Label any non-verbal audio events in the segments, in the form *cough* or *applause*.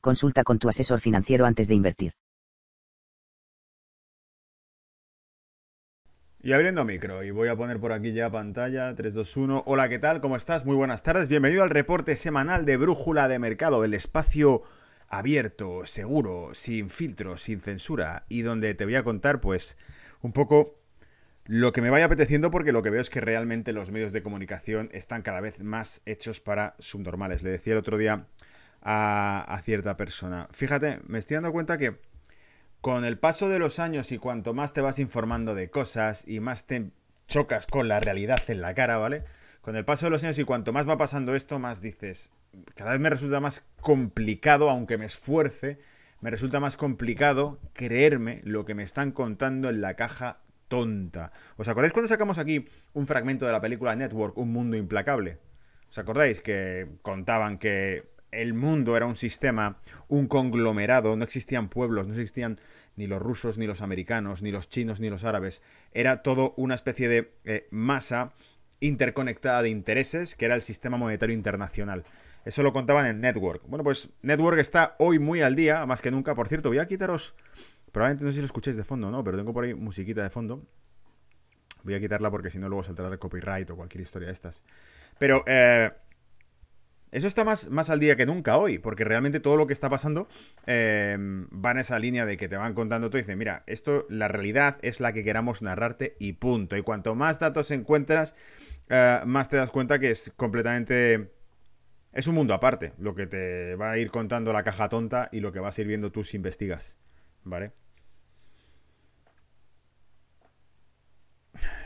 consulta con tu asesor financiero antes de invertir. Y abriendo micro, y voy a poner por aquí ya pantalla 3, 2, 1. Hola, ¿qué tal? ¿Cómo estás? Muy buenas tardes. Bienvenido al reporte semanal de Brújula de Mercado, el espacio abierto, seguro, sin filtros, sin censura, y donde te voy a contar, pues, un poco lo que me vaya apeteciendo, porque lo que veo es que realmente los medios de comunicación están cada vez más hechos para subnormales. Le decía el otro día a, cierta persona. Fíjate, me estoy dando cuenta que con el paso de los años y cuanto más te vas informando de cosas y más te chocas con la realidad en la cara, ¿vale? Con el paso de los años y cuanto más va pasando esto, más dices, cada vez me resulta más complicado, aunque me esfuerce, me resulta más complicado creerme lo que me están contando en la caja tonta. ¿Os acordáis cuando sacamos aquí un fragmento de la película Network, Un Mundo Implacable? ¿Os acordáis que contaban que el mundo era un sistema, un conglomerado, no existían pueblos, no existían ni los rusos, ni los americanos, ni los chinos, ni los árabes. Era todo una especie de eh, masa interconectada de intereses, que era el sistema monetario internacional. Eso lo contaban en Network. Bueno, pues Network está hoy muy al día, más que nunca. Por cierto, voy a quitaros. Probablemente no sé si lo escucháis de fondo, ¿no? Pero tengo por ahí musiquita de fondo. Voy a quitarla porque si no luego saltará el copyright o cualquier historia de estas. Pero eh, eso está más, más al día que nunca hoy, porque realmente todo lo que está pasando eh, va en esa línea de que te van contando todo y dicen, mira, esto, la realidad es la que queramos narrarte y punto. Y cuanto más datos encuentras, eh, más te das cuenta que es completamente... Es un mundo aparte, lo que te va a ir contando la caja tonta y lo que vas a ir viendo tú si investigas, ¿vale?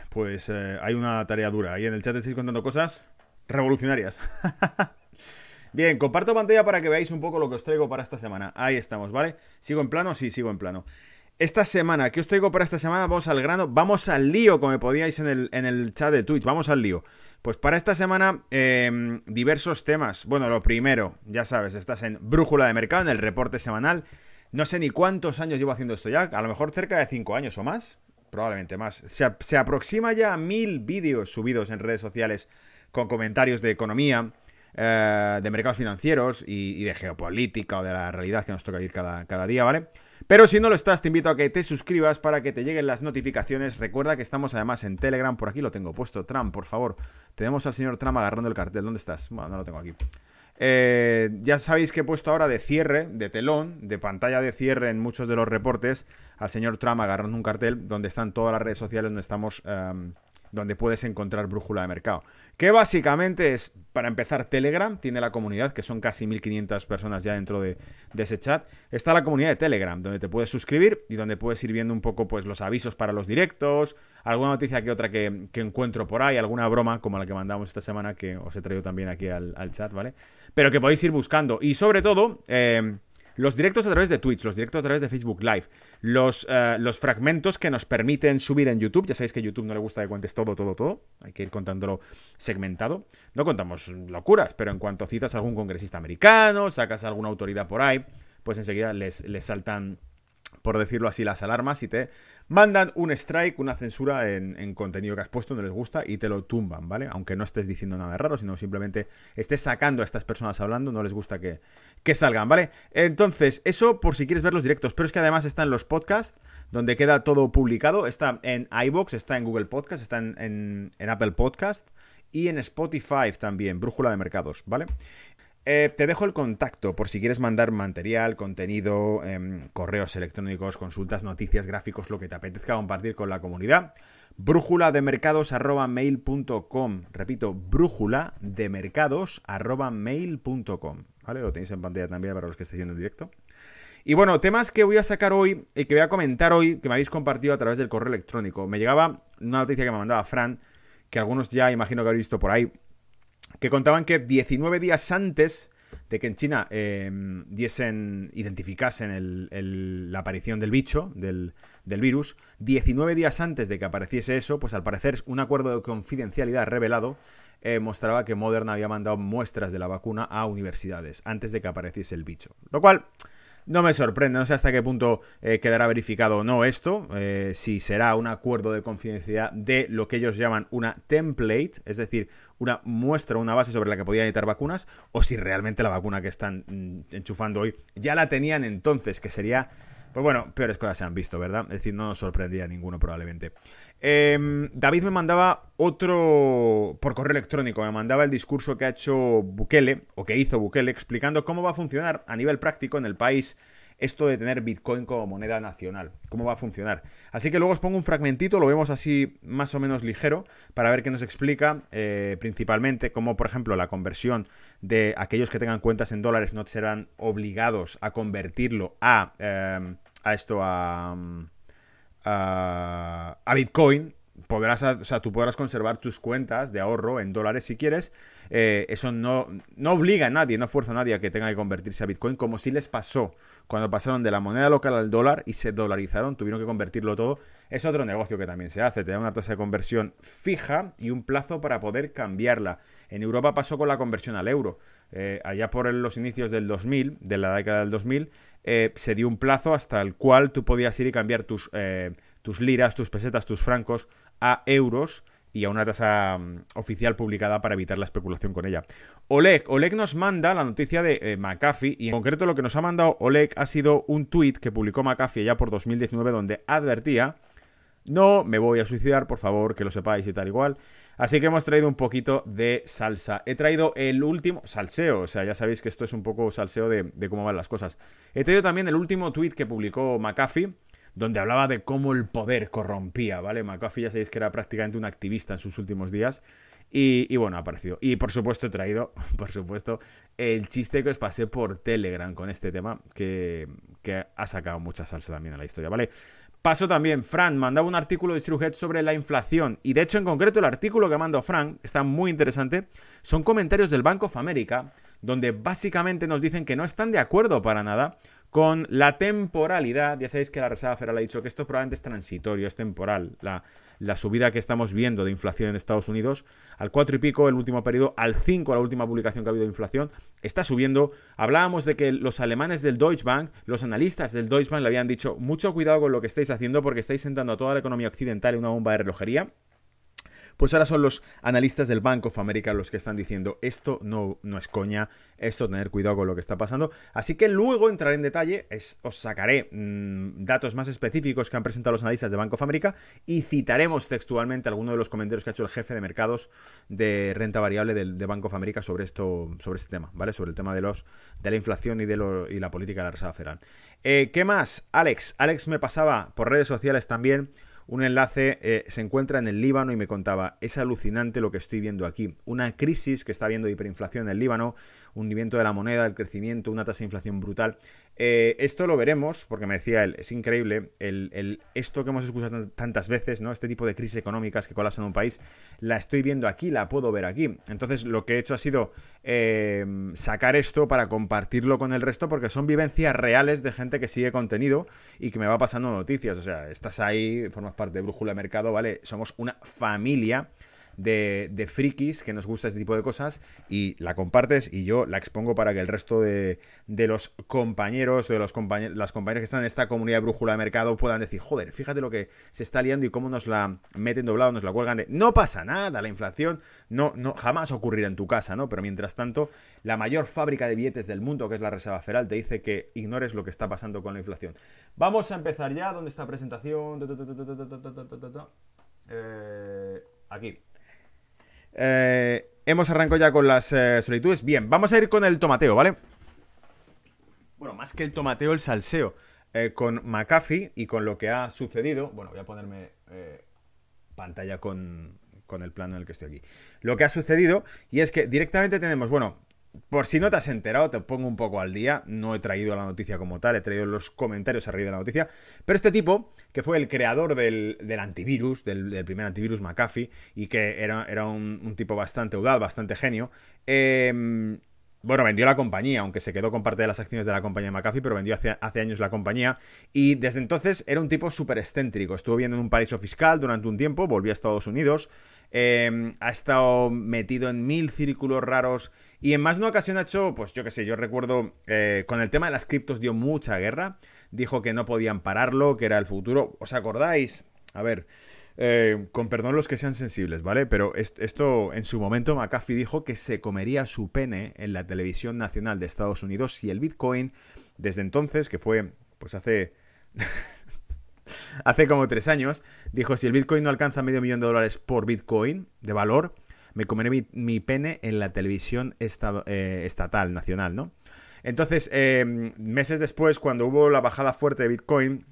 Pues eh, hay una tarea dura. Ahí en el chat estáis contando cosas revolucionarias. *laughs* Bien, comparto pantalla para que veáis un poco lo que os traigo para esta semana. Ahí estamos, ¿vale? ¿Sigo en plano? Sí, sigo en plano. Esta semana, ¿qué os traigo para esta semana? Vamos al grano, vamos al lío, como podíais en el, en el chat de Twitch, vamos al lío. Pues para esta semana, em, diversos temas. Bueno, lo primero, ya sabes, estás en Brújula de Mercado, en el reporte semanal. No sé ni cuántos años llevo haciendo esto ya, a lo mejor cerca de 5 años o más, probablemente más. Se, se aproxima ya a mil vídeos subidos en redes sociales con comentarios de economía, eh, de mercados financieros y, de geopolítica o de la realidad que nos toca ir cada, cada día, ¿vale? Pero si no lo estás, te invito a que te suscribas para que te lleguen las notificaciones. Recuerda que estamos además en Telegram, por aquí lo tengo puesto. Trump, por favor. Tenemos al señor Trump agarrando el cartel. ¿Dónde estás? Bueno, no lo tengo aquí. Eh, ya sabéis que he puesto ahora de cierre, de telón, de pantalla de cierre en muchos de los reportes al señor Trump agarrando un cartel donde están todas las redes sociales donde estamos em, donde puedes encontrar brújula de mercado. Que básicamente es, para empezar, Telegram, tiene la comunidad, que son casi 1500 personas ya dentro de, ese chat. Está la comunidad de Telegram, donde te puedes suscribir y donde puedes ir viendo un poco pues, los avisos para los directos, alguna noticia que otra que, encuentro por ahí, alguna broma como la que mandamos esta semana, que os he traído también aquí al, chat, ¿vale? Pero que podéis ir buscando. Y sobre todo... Eh, los directos a través de Twitch, los directos a través de Facebook Live, los, eh, los fragmentos que nos permiten subir en YouTube. Ya sabéis que YouTube no le gusta que cuentes todo, todo, todo. Hay que ir contándolo segmentado. No contamos locuras, pero en cuanto citas a algún congresista americano, sacas a alguna autoridad por ahí, pues enseguida les, les saltan por decirlo así, las alarmas y te mandan un strike, una censura en, contenido que has puesto, no les gusta y te lo tumban, ¿vale? Aunque no estés diciendo nada raro, sino simplemente estés sacando a estas personas hablando, no les gusta que, que salgan, ¿vale? Entonces, eso por si quieres ver los directos, pero es que además está en los podcasts, donde queda todo publicado, está en iBox, está en Google Podcast, está en, en Apple Podcast y en Spotify también, Brújula de Mercados, ¿vale? Eh, te dejo el contacto por si quieres mandar material, contenido, em, correos electrónicos, consultas, noticias, gráficos, lo que te apetezca compartir con la comunidad. Brújula de mercados. Repito, brújula de mercados. ¿Vale? Lo tenéis en pantalla también para los que estéis viendo en directo. Y bueno, temas que voy a sacar hoy y que voy a comentar hoy, que me habéis compartido a través del correo electrónico. Me llegaba una noticia que me mandaba Fran, que algunos ya imagino que habéis visto por ahí, que contaban que 19 días antes de que en China em, diesen, identificasen la aparición del bicho, del, del, virus, 19 días antes de que apareciese eso, pues al parecer un acuerdo de confidencialidad revelado eh, mostraba que Moderna había mandado muestras de la vacuna a universidades antes de que apareciese el bicho. Lo cual no me sorprende, no sé hasta qué punto eh, quedará verificado o no esto, eh, si será un acuerdo de confidencialidad de lo que ellos llaman una template, es decir, una muestra, una base sobre la que podían editar vacunas, o si realmente la vacuna que están mm, enchufando hoy ya la tenían entonces, que sería pues bueno, peores cosas se han visto, ¿verdad? Es decir, no nos sorprendía a ninguno probablemente. Em, David me mandaba otro por correo electrónico, me mandaba el discurso que ha hecho Bukele, o que hizo Bukele, explicando cómo va a funcionar a nivel práctico en el país esto de tener Bitcoin como moneda nacional, cómo va a funcionar. Así que luego os pongo un fragmentito, lo vemos así más o menos ligero, para ver qué nos explica eh, principalmente cómo, por ejemplo, la conversión de aquellos que tengan cuentas en dólares no serán obligados a convertirlo a... Em, a esto a, a, Bitcoin, podrás, o sea, tú podrás conservar tus cuentas de ahorro en dólares si quieres. Eh, eso no, no obliga a nadie, no fuerza a nadie a que tenga que convertirse a Bitcoin, como si les pasó cuando pasaron de la moneda local al dólar y se dolarizaron, tuvieron que convertirlo todo. Es otro negocio que también se hace, te da una tasa de conversión fija y un plazo para poder cambiarla. En Europa pasó con la conversión al euro. Eh, allá por los inicios del 2000, de la década del 2000, eh, se dio un plazo hasta el cual tú podías ir y cambiar tus, tus liras, tus pesetas, tus francos a euros y a una tasa mm, oficial publicada para evitar la especulación con ella. Oleg, Oleg nos manda la noticia de eh, McAfee y en concreto lo que nos ha mandado Oleg ha sido un tweet que publicó McAfee ya por 2019 donde advertía no me voy a suicidar, por favor, que lo sepáis y tal igual. Así que hemos traído un poquito de salsa. He traído el último salseo, o sea, ya sabéis que esto es un poco salseo de, cómo van las cosas. He traído también el último tweet que publicó McAfee, donde hablaba de cómo el poder corrompía, ¿vale? McAfee ya sabéis que era prácticamente un activista en sus últimos días. Y, bueno, ha aparecido. Y por supuesto he traído, *laughs* por supuesto, el chiste que os pasé por Telegram con este tema, que, que ha sacado mucha salsa también a la historia, ¿vale? Paso también, Fran mandaba un artículo de Sirujet sobre la inflación. Y de hecho, en concreto, el artículo que mandó Fran está muy interesante. Son comentarios del Bank of America, donde básicamente nos dicen que no están de acuerdo para nada con la temporalidad. Ya sabéis que la Reserva Federal ha dicho que esto probablemente es transitorio, es temporal. La, subida que estamos viendo de inflación en Estados Unidos, al 4 y pico el último periodo, al 5 la última publicación que ha habido de inflación, está subiendo. Hablábamos de que los alemanes del Deutsche Bank, los analistas del Deutsche Bank le habían dicho, mucho cuidado con lo que estáis haciendo porque estáis sentando a toda la economía occidental en una bomba de relojería. Pues ahora son los analistas del Bank of America los que están diciendo esto no, no es coña, esto tener cuidado con lo que está pasando. Así que luego entraré en detalle, os sacaré mm, datos más específicos que han presentado los analistas de Bank of America y citaremos textualmente algunos de los comentarios que ha hecho el jefe de mercados de renta variable del, de Bank of America sobre esto, sobre este tema, ¿vale? Sobre el tema de los de la inflación y de lo, y la política de la Reserva Federal. Eh, ¿Qué más? Alex, Alex me pasaba por redes sociales también un enlace eh, se encuentra en el Líbano y me contaba, es alucinante lo que estoy viendo aquí. Una crisis que está habiendo hiperinflación en el Líbano, un hundimiento de la moneda, el crecimiento, una tasa de inflación brutal. Eh, esto lo veremos, porque me decía él, es increíble, el, esto que hemos escuchado tantas veces, ¿no? Este tipo de crisis económicas que colapsan un país, la estoy viendo aquí, la puedo ver aquí. Entonces, lo que he hecho ha sido eh, sacar esto para compartirlo con el resto, porque son vivencias reales de gente que sigue contenido y que me va pasando noticias. O sea, estás ahí, formas parte de Brújula Mercado, ¿vale? Somos una familia de, frikis que nos gusta este tipo de cosas y la compartes y yo la expongo para que el resto de, los compañeros, de los compañeros, las compañeras que están en esta comunidad de brújula de mercado puedan decir, joder, fíjate lo que se está liando y cómo nos la meten doblado, nos la cuelgan de, no pasa nada, la inflación no, no jamás ocurrirá en tu casa, ¿no? Pero mientras tanto, la mayor fábrica de billetes del mundo, que es la Reserva Federal, te dice que ignores lo que está pasando con la inflación. Vamos a empezar ya, ¿dónde está la presentación? aquí. Eh, hemos arrancado ya con las eh, solitudes. Bien, vamos a ir con el tomateo, ¿vale? Bueno, más que el tomateo, el salseo. Eh, con McAfee y con lo que ha sucedido. Bueno, voy a ponerme pantalla con, con el plano en el que estoy aquí. Lo que ha sucedido, y es que directamente tenemos, bueno, por si no te has enterado, te pongo un poco al día. No he traído la noticia como tal, he traído los comentarios arriba de la noticia. Pero este tipo, que fue el creador del, antivirus, del, primer antivirus McAfee, y que era, era un, tipo bastante audaz, bastante genio, em, bueno, vendió la compañía, aunque se quedó con parte de las acciones de la compañía McAfee, pero vendió hace, hace años la compañía. Y desde entonces era un tipo súper excéntrico. Estuvo viviendo en un paraíso fiscal durante un tiempo, volvió a Estados Unidos. Em, ha estado metido en mil círculos raros. Y en más de una ocasión ha hecho, pues yo qué sé, yo recuerdo, eh, con el tema de las criptos dio mucha guerra. Dijo que no podían pararlo, que era el futuro. ¿Os acordáis? A ver, eh, con perdón los que sean sensibles, ¿vale? Pero esto en su momento McAfee dijo que se comería su pene en la televisión nacional de Estados Unidos si el Bitcoin, desde entonces, que fue pues hace... *laughs* hace como tres años, dijo si el Bitcoin no alcanza medio millón de dólares por Bitcoin de valor, me comeré mi, pene en la televisión eh, estatal, nacional, ¿no? Entonces, eh, meses después, cuando hubo la bajada fuerte de Bitcoin,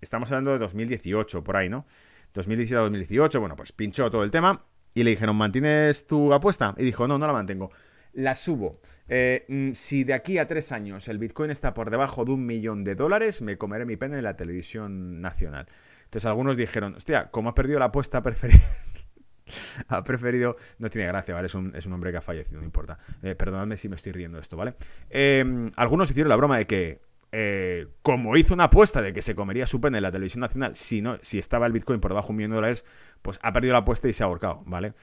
estamos hablando de 2018, por ahí, ¿no? 2017-2018, bueno, pues pinchó todo el tema y le dijeron, ¿mantienes tu apuesta? Y dijo, no, no la mantengo. La subo. Eh, mm, si de aquí a tres años el Bitcoin está por debajo de un millón de dólares, me comeré mi pena en la televisión nacional. Entonces algunos dijeron, hostia, como ha perdido la apuesta, preferida *laughs* ha preferido. No tiene gracia, ¿vale? Es un, hombre que ha fallecido, no importa. Eh, perdonadme si me estoy riendo de esto, ¿vale? Eh, algunos hicieron la broma de que eh, como hizo una apuesta de que se comería su pene en la televisión nacional, si, no, si estaba el Bitcoin por debajo de un millón de dólares, pues ha perdido la apuesta y se ha ahorcado, ¿vale?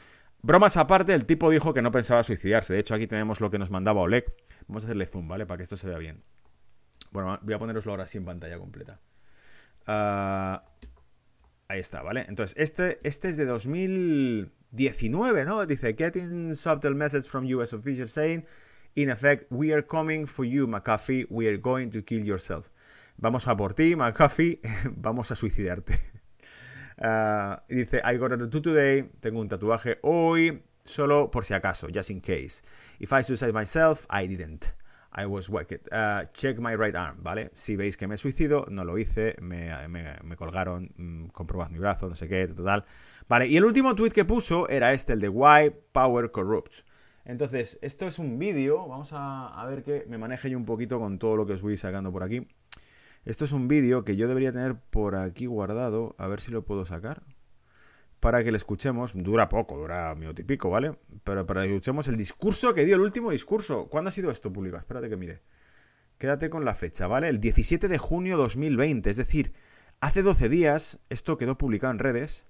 Bromas aparte, el tipo dijo que no pensaba suicidarse. De hecho, aquí tenemos lo que nos mandaba Oleg. Vamos a hacerle zoom, ¿vale? Para que esto se vea bien. Bueno, voy a poneroslo ahora así en pantalla completa. Ah, ahí está, ¿vale? Entonces, este, este es de 2019, ¿no? Dice, getting subtle message from US officials saying In effect, we are coming for you, McAfee. We are going to kill yourself. Vamos a por ti, McAfee. *laughs* Vamos a suicidarte. *laughs* Uh, dice, I got a tattoo today. Tengo un tatuaje hoy. Solo por si acaso, just in case. If I suicide myself, I didn't. I was wicked. Uh, check my right arm, ¿vale? Si veis que me suicido, no lo hice, me, me, colgaron, mm, comprobad mi brazo, no sé qué, total. Vale, y el último tweet que puso era este, el de Why Power Corrupts. Entonces, esto es un vídeo, vamos a, ver que me maneje yo un poquito con todo lo que os voy sacando por aquí. Esto es un vídeo que yo debería tener por aquí guardado, a ver si lo puedo sacar. Para que le escuchemos, dura poco, dura un minuto y pico, ¿vale? Pero para que escuchemos el discurso que dio, el último discurso. ¿Cuándo ha sido esto, Puliga? Espérate que mire. Quédate con la fecha, ¿vale? El 17 de junio 2020, es decir, hace 12 días esto quedó publicado en redes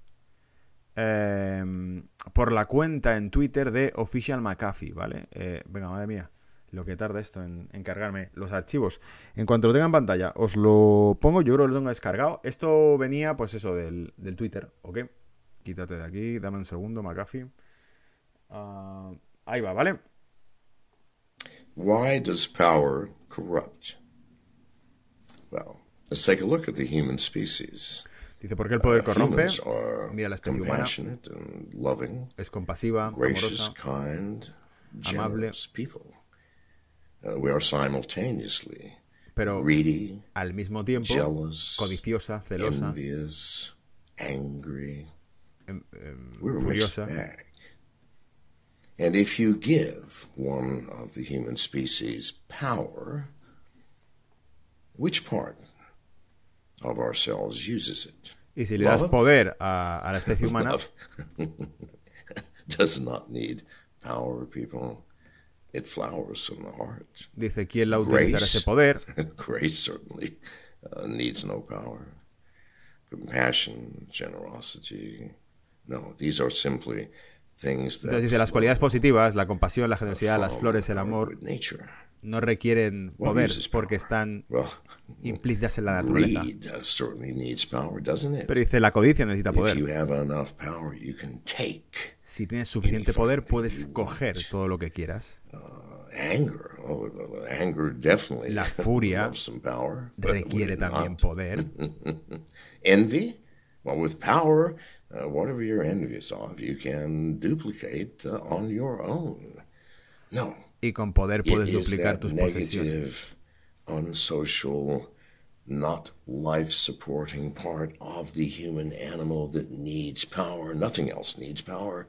Em, por la cuenta en Twitter de Official McAfee, ¿vale? Eh, venga, madre mía, lo que tarda esto en, cargarme los archivos. En cuanto lo tenga en pantalla, os lo pongo, yo creo que lo tengo descargado. Esto venía, pues eso, del, Twitter, ¿ok? Quítate de aquí, dame un segundo, McAfee. Ah, ahí va, ¿vale? Why does power corrupt? Well, let's take a look at the human species. Dice, ¿por qué el poder corrompe? Mira la especie humana. Es compasiva, amorosa, amable. Uh, pero al mismo tiempo codiciosa, celosa, em, furiosa. And if you give one of the human species power, which part of ourselves uses it. Y si le das poder a, a la especie *laughs* humana, *laughs* does not need power, people. It flowers from the heart. Dice quién la utilizará ese poder. *laughs* Grace certainly uh, needs no power. Compassion, generosity. No, these are simply things that. Entonces dice las cualidades positivas, la compasión, la generosidad, las flores, el amor. No requieren poder porque están implícitas en la naturaleza. Pero dice, la codicia necesita poder. Si tienes suficiente poder, puedes coger todo lo que quieras. Oh, la *laughs* furia requiere también poder. *laughs* Envy? Well, with power, uh, whatever you're envious of, you can duplicate uh, on your own. No. y con poder puedes duplicar tus posesiones. unsocial, not life supporting part of the human animal that needs power. Nothing else needs power.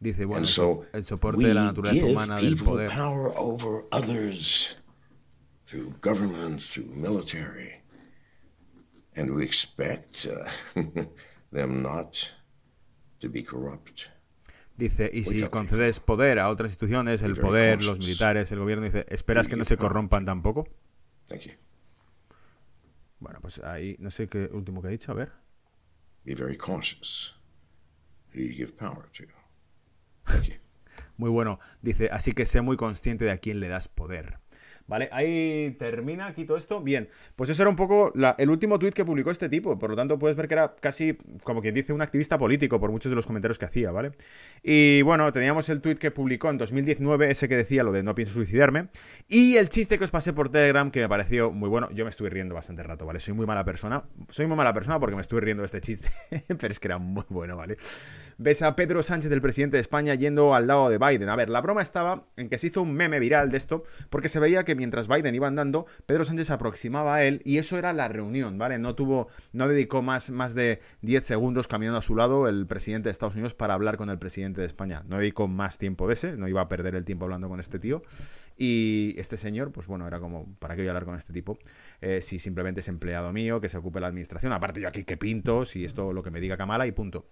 Dice, bueno, so el soporte de la naturaleza humana del poder. power over others through government, through military. And we expect uh, *laughs* them not to be corrupt. Dice, y si concedes poder a otras instituciones, el poder, los militares, el gobierno, dice, ¿esperas que no se corrompan tampoco? Bueno, pues ahí, no sé qué último que ha dicho, a ver. Muy bueno. Dice, así que sé muy consciente de a quién le das poder. ¿Vale? Ahí termina aquí todo esto. Bien, pues eso era un poco el último tuit que publicó este tipo. Por lo tanto, puedes ver que era casi, como quien dice, un activista político por muchos de los comentarios que hacía, ¿vale? Y bueno, teníamos el tuit que publicó en 2019, ese que decía lo de no pienso suicidarme. Y el chiste que os pasé por Telegram, que me pareció muy bueno. Yo me estuve riendo bastante rato, ¿vale? Soy muy mala persona. Soy muy mala persona porque me estuve riendo de este chiste. *laughs* pero es que era muy bueno, ¿vale? Ves a Pedro Sánchez, el presidente de España, yendo al lado de Biden. A ver, la broma estaba en que se hizo un meme viral de esto, porque se veía que mientras Biden iba andando, Pedro Sánchez se aproximaba a él y eso era la reunión, ¿vale? No tuvo, no dedicó más, más de 10 segundos caminando a su lado el presidente de Estados Unidos para hablar con el presidente de España. No dedicó más tiempo de ese, no iba a perder el tiempo hablando con este tío. Y este señor, pues bueno, era como, ¿para qué voy a hablar con este tipo? Eh, si simplemente es empleado mío, que se ocupe la administración, aparte yo aquí que pinto, si esto lo que me diga Kamala y punto.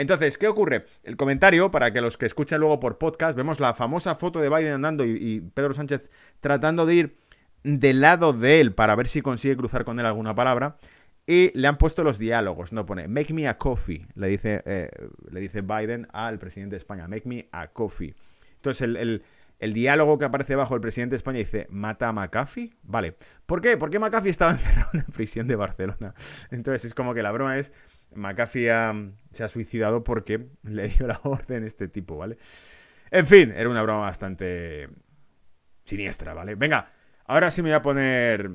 Entonces, ¿qué ocurre? El comentario, para que los que escuchen luego por podcast, vemos la famosa foto de Biden andando y, Pedro Sánchez tratando de ir del lado de él para ver si consigue cruzar con él alguna palabra. Y le han puesto los diálogos, no pone, make me a coffee, le dice, eh, le dice Biden al presidente de España, make me a coffee. Entonces el, el, diálogo que aparece bajo el presidente de España dice, mata a McAfee. Vale. ¿Por qué? Porque McAfee estaba *laughs* encerrado en la prisión de Barcelona. Entonces es como que la broma es, McAfee se ha suicidado porque *laughs* le dio la orden este tipo, ¿vale? En fin, era una broma bastante siniestra, ¿vale? Venga, ahora sí me voy a poner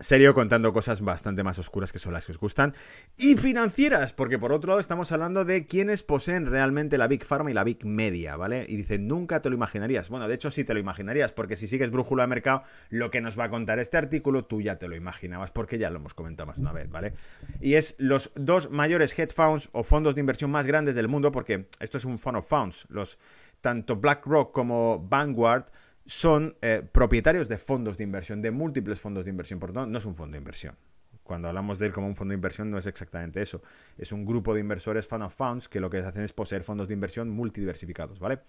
serio contando cosas bastante más oscuras que son las que os gustan y financieras, porque por otro lado estamos hablando de quienes poseen realmente la Big Pharma y la Big Media, ¿vale? Y dice, nunca te lo imaginarías. Bueno, de hecho sí te lo imaginarías, porque si sigues brújula de mercado, lo que nos va a contar este artículo tú ya te lo imaginabas, porque ya lo hemos comentado más una vez, ¿vale? Y es los dos mayores hedge funds o fondos de inversión más grandes del mundo, porque esto es un fund of funds, los tanto BlackRock como Vanguard son eh, propietarios de fondos de inversión, de múltiples fondos de inversión. Por lo tanto, no es un fondo de inversión. Cuando hablamos de él como un fondo de inversión, no es exactamente eso. Es un grupo de inversores fund of funds que lo que hacen es poseer fondos de inversión multidiversificados, ¿vale?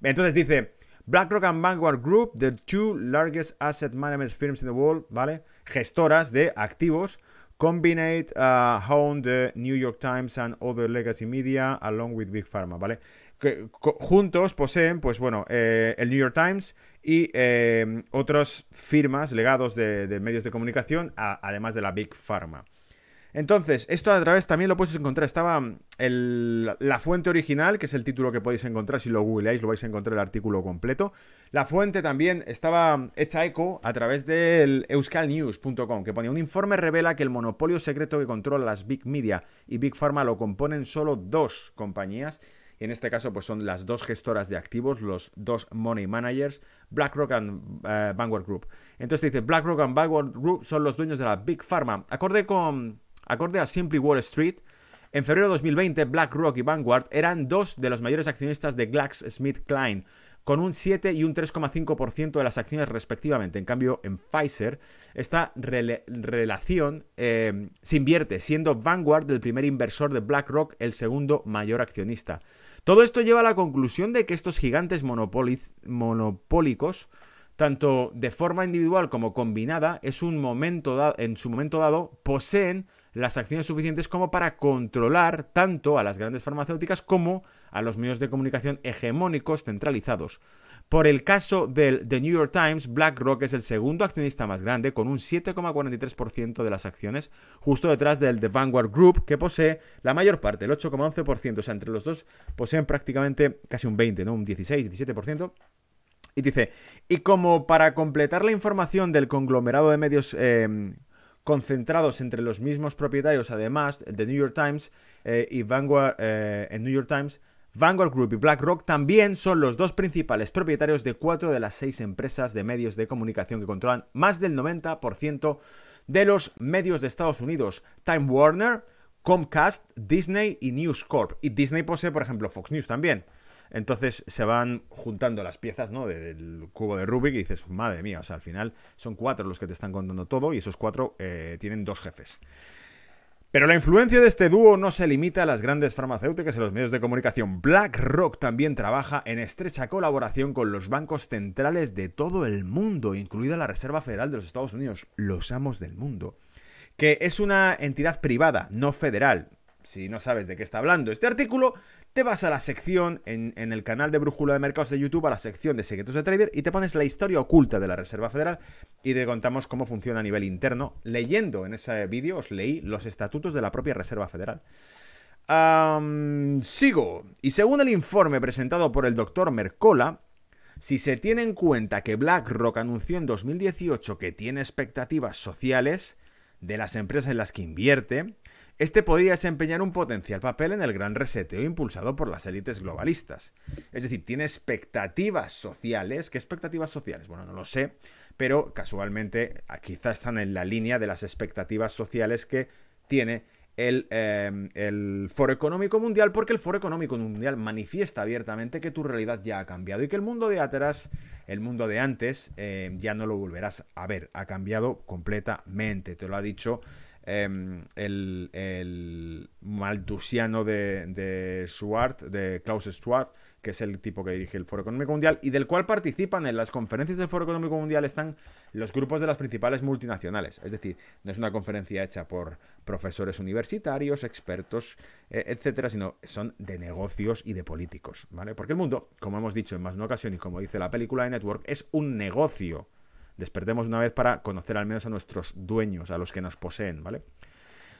Entonces dice. BlackRock and Vanguard Group, the two largest asset management firms in the world, ¿vale? Gestoras de activos, combinate, uh, the New York Times and other legacy media, along with Big Pharma, ¿vale? Que juntos poseen, pues bueno, eh, el New York Times, y eh, otras firmas, legados de, medios de comunicación, además de la Big Pharma. Entonces, esto a través también lo puedes encontrar. Estaba la fuente original, que es el título que podéis encontrar. Si lo googleáis, lo vais a encontrar el artículo completo. La fuente también estaba hecha eco a través del euskalnews.com, que ponía un informe revela que el monopolio secreto que controla las Big Media y Big Pharma lo componen solo dos compañías y en este caso pues son las dos gestoras de activos, los dos money managers, BlackRock and eh, Vanguard Group. Entonces dice, BlackRock and Vanguard Group son los dueños de la Big Pharma. Acorde, con, acorde a Simply Wall Street, en febrero de 2020 BlackRock y Vanguard eran dos de los mayores accionistas de GlaxoSmithKline, con un 7 y un 3,5% de las acciones respectivamente. En cambio, en Pfizer, esta relación eh, se invierte, siendo Vanguard el primer inversor de BlackRock el segundo mayor accionista. Todo esto lleva a la conclusión de que estos gigantes monopólicos, tanto de forma individual como combinada, es un momento en su momento dado poseen las acciones suficientes como para controlar tanto a las grandes farmacéuticas como a los medios de comunicación hegemónicos centralizados. Por el caso del The New York Times, BlackRock es el segundo accionista más grande, con un 7,43% de las acciones, justo detrás del The Vanguard Group, que posee la mayor parte, el 8,11%. O sea, entre los dos poseen prácticamente casi un 20, ¿no? Un 16, 17%. Y dice, y como para completar la información del conglomerado de medios eh, concentrados entre los mismos propietarios, además, el The New York Times eh, y Vanguard, eh, en New York Times, Vanguard Group y BlackRock también son los dos principales propietarios de cuatro de las seis empresas de medios de comunicación que controlan más del 90% de los medios de Estados Unidos. Time Warner, Comcast, Disney y News Corp. Y Disney posee, por ejemplo, Fox News también. Entonces se van juntando las piezas ¿no? del cubo de Rubik y dices, madre mía, o sea, al final son cuatro los que te están contando todo y esos cuatro eh, tienen dos jefes. Pero la influencia de este dúo no se limita a las grandes farmacéuticas y los medios de comunicación. BlackRock también trabaja en estrecha colaboración con los bancos centrales de todo el mundo, incluida la Reserva Federal de los Estados Unidos, los amos del mundo, que es una entidad privada, no federal. Si no sabes de qué está hablando este artículo, te vas a la sección en, el canal de Brújula de Mercados de YouTube, a la sección de secretos de trader y te pones la historia oculta de la Reserva Federal y te contamos cómo funciona a nivel interno. Leyendo en ese vídeo os leí los estatutos de la propia Reserva Federal. sigo. Y según el informe presentado por el doctor Mercola, si se tiene en cuenta que BlackRock anunció en 2018 que tiene expectativas sociales de las empresas en las que invierte, este podría desempeñar un potencial papel en el gran reseteo impulsado por las élites globalistas. Es decir, tiene expectativas sociales. ¿Qué expectativas sociales? Bueno, no lo sé, pero casualmente ah, quizás están en la línea de las expectativas sociales que tiene el, em, el, Foro Económico Mundial, porque el Foro Económico Mundial manifiesta abiertamente que tu realidad ya ha cambiado y que el mundo de atrás, el mundo de antes, em, ya no lo volverás a ver. Ha cambiado completamente. Te lo ha dicho Em, el, maltusiano de, de de Klaus Schwart, que es el tipo que dirige el Foro Económico Mundial y del cual participan en las conferencias del Foro Económico Mundial están los grupos de las principales multinacionales. Es decir, no es una conferencia hecha por profesores universitarios, expertos, eh, etcétera, sino son de negocios y de políticos, ¿vale? Porque el mundo, como hemos dicho en más de una ocasión y como dice la película de Network, es un negocio Despertemos una vez para conocer al menos a nuestros dueños, a los que nos poseen, ¿vale?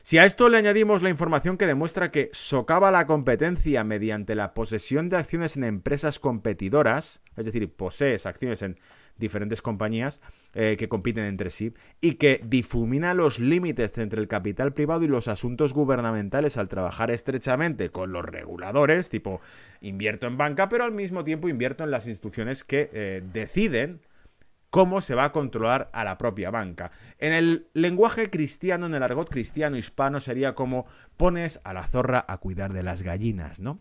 Si a esto le añadimos la información que demuestra que socava la competencia mediante la posesión de acciones en empresas competidoras, es decir, posees acciones en diferentes compañías eh, que compiten entre sí, y que difumina los límites entre el capital privado y los asuntos gubernamentales al trabajar estrechamente con los reguladores, tipo invierto en banca, pero al mismo tiempo invierto en las instituciones que eh, deciden cómo se va a controlar a la propia banca. En el lenguaje cristiano, en el argot cristiano hispano, sería como pones a la zorra a cuidar de las gallinas, ¿no?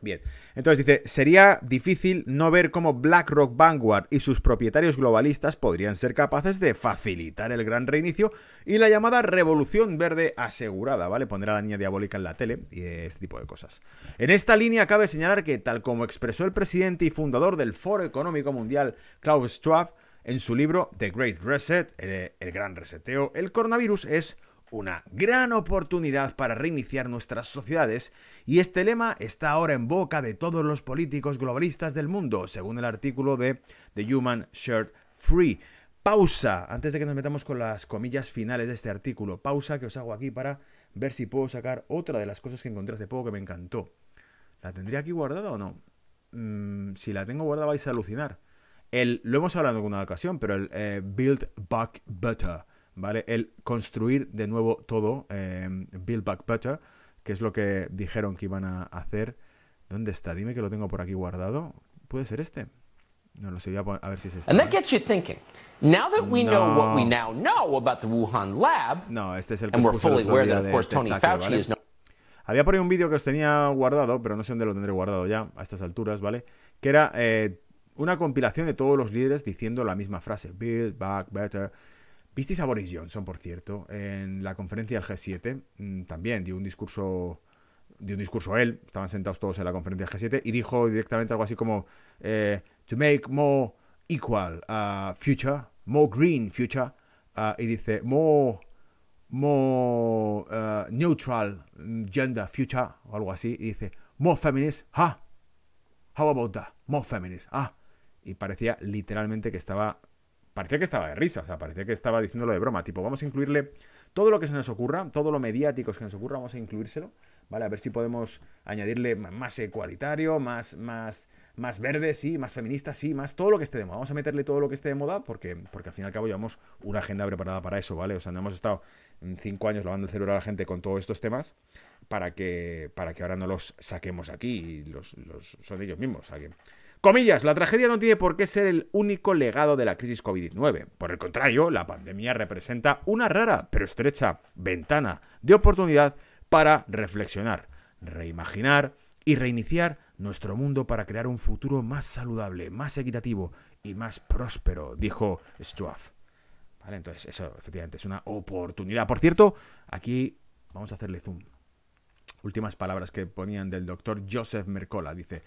Bien, entonces dice, sería difícil no ver cómo BlackRock Vanguard y sus propietarios globalistas podrían ser capaces de facilitar el gran reinicio y la llamada revolución verde asegurada, ¿vale? Poner a la niña diabólica en la tele y este tipo de cosas. En esta línea cabe señalar que, tal como expresó el presidente y fundador del Foro Económico Mundial, Klaus Schwab, en su libro The Great Reset, el, el gran reseteo, el coronavirus es una gran oportunidad para reiniciar nuestras sociedades y este lema está ahora en boca de todos los políticos globalistas del mundo, según el artículo de The Human Shirt Free. Pausa, antes de que nos metamos con las comillas finales de este artículo, pausa que os hago aquí para ver si puedo sacar otra de las cosas que encontré hace poco que me encantó. ¿La tendría aquí guardada o no? Mm, si la tengo guardada vais a alucinar. El, lo hemos hablado en alguna ocasión, pero el eh, Build Back Better ¿vale? El construir de nuevo todo, em, Build Back Better, que es lo que dijeron que iban a hacer. ¿Dónde está? Dime que lo tengo por aquí guardado. ¿Puede ser este? No lo sé, voy a ver si es este. And that gets you thinking. Now that we no. know what we now know about the Wuhan lab, no, este es el que of course, Tony Fauci ¿vale? is no había por ahí un vídeo que os tenía guardado, pero no sé dónde lo tendré guardado ya, a estas alturas, ¿vale? Que era eh, una compilación de todos los líderes diciendo la misma frase, build back better. Visteis a Boris Johnson, por cierto, en la conferencia del G7, mm, también dio un discurso dio un discurso él, estaban sentados todos en la conferencia del G7 y dijo directamente algo así como eh, to make more equal uh, future, more green future, uh, y dice more more uh, neutral gender future o algo así y dice more feminist, ah, how about that, more feminist, ah, y parecía literalmente que estaba parecía que estaba de risa, o sea, parecía que estaba diciéndolo de broma, tipo, vamos a incluirle todo lo que se nos ocurra, todo lo mediático que nos ocurra, vamos a incluírselo, ¿vale? A ver si podemos añadirle más ecualitario, más, más, más verde, sí, más feminista, sí, más todo lo que esté de moda. Vamos a meterle todo lo que esté de moda porque, porque al fin y al cabo llevamos una agenda preparada para eso, ¿vale? O sea, no hemos estado cinco años lavando el cerebro a la gente con todos estos temas para que, para que ahora no los saquemos aquí y los, los son ellos mismos. O sea, que Comillas, la tragedia no tiene por qué ser el único legado de la crisis COVID-19. Por el contrario, la pandemia representa una rara pero estrecha ventana de oportunidad para reflexionar, reimaginar y reiniciar nuestro mundo para crear un futuro más saludable, más equitativo y más próspero, dijo Struff. Vale, entonces eso efectivamente es una oportunidad. Por cierto, aquí Vamos a hacerle zoom. Últimas palabras que ponían del doctor Joseph Mercola. Dice,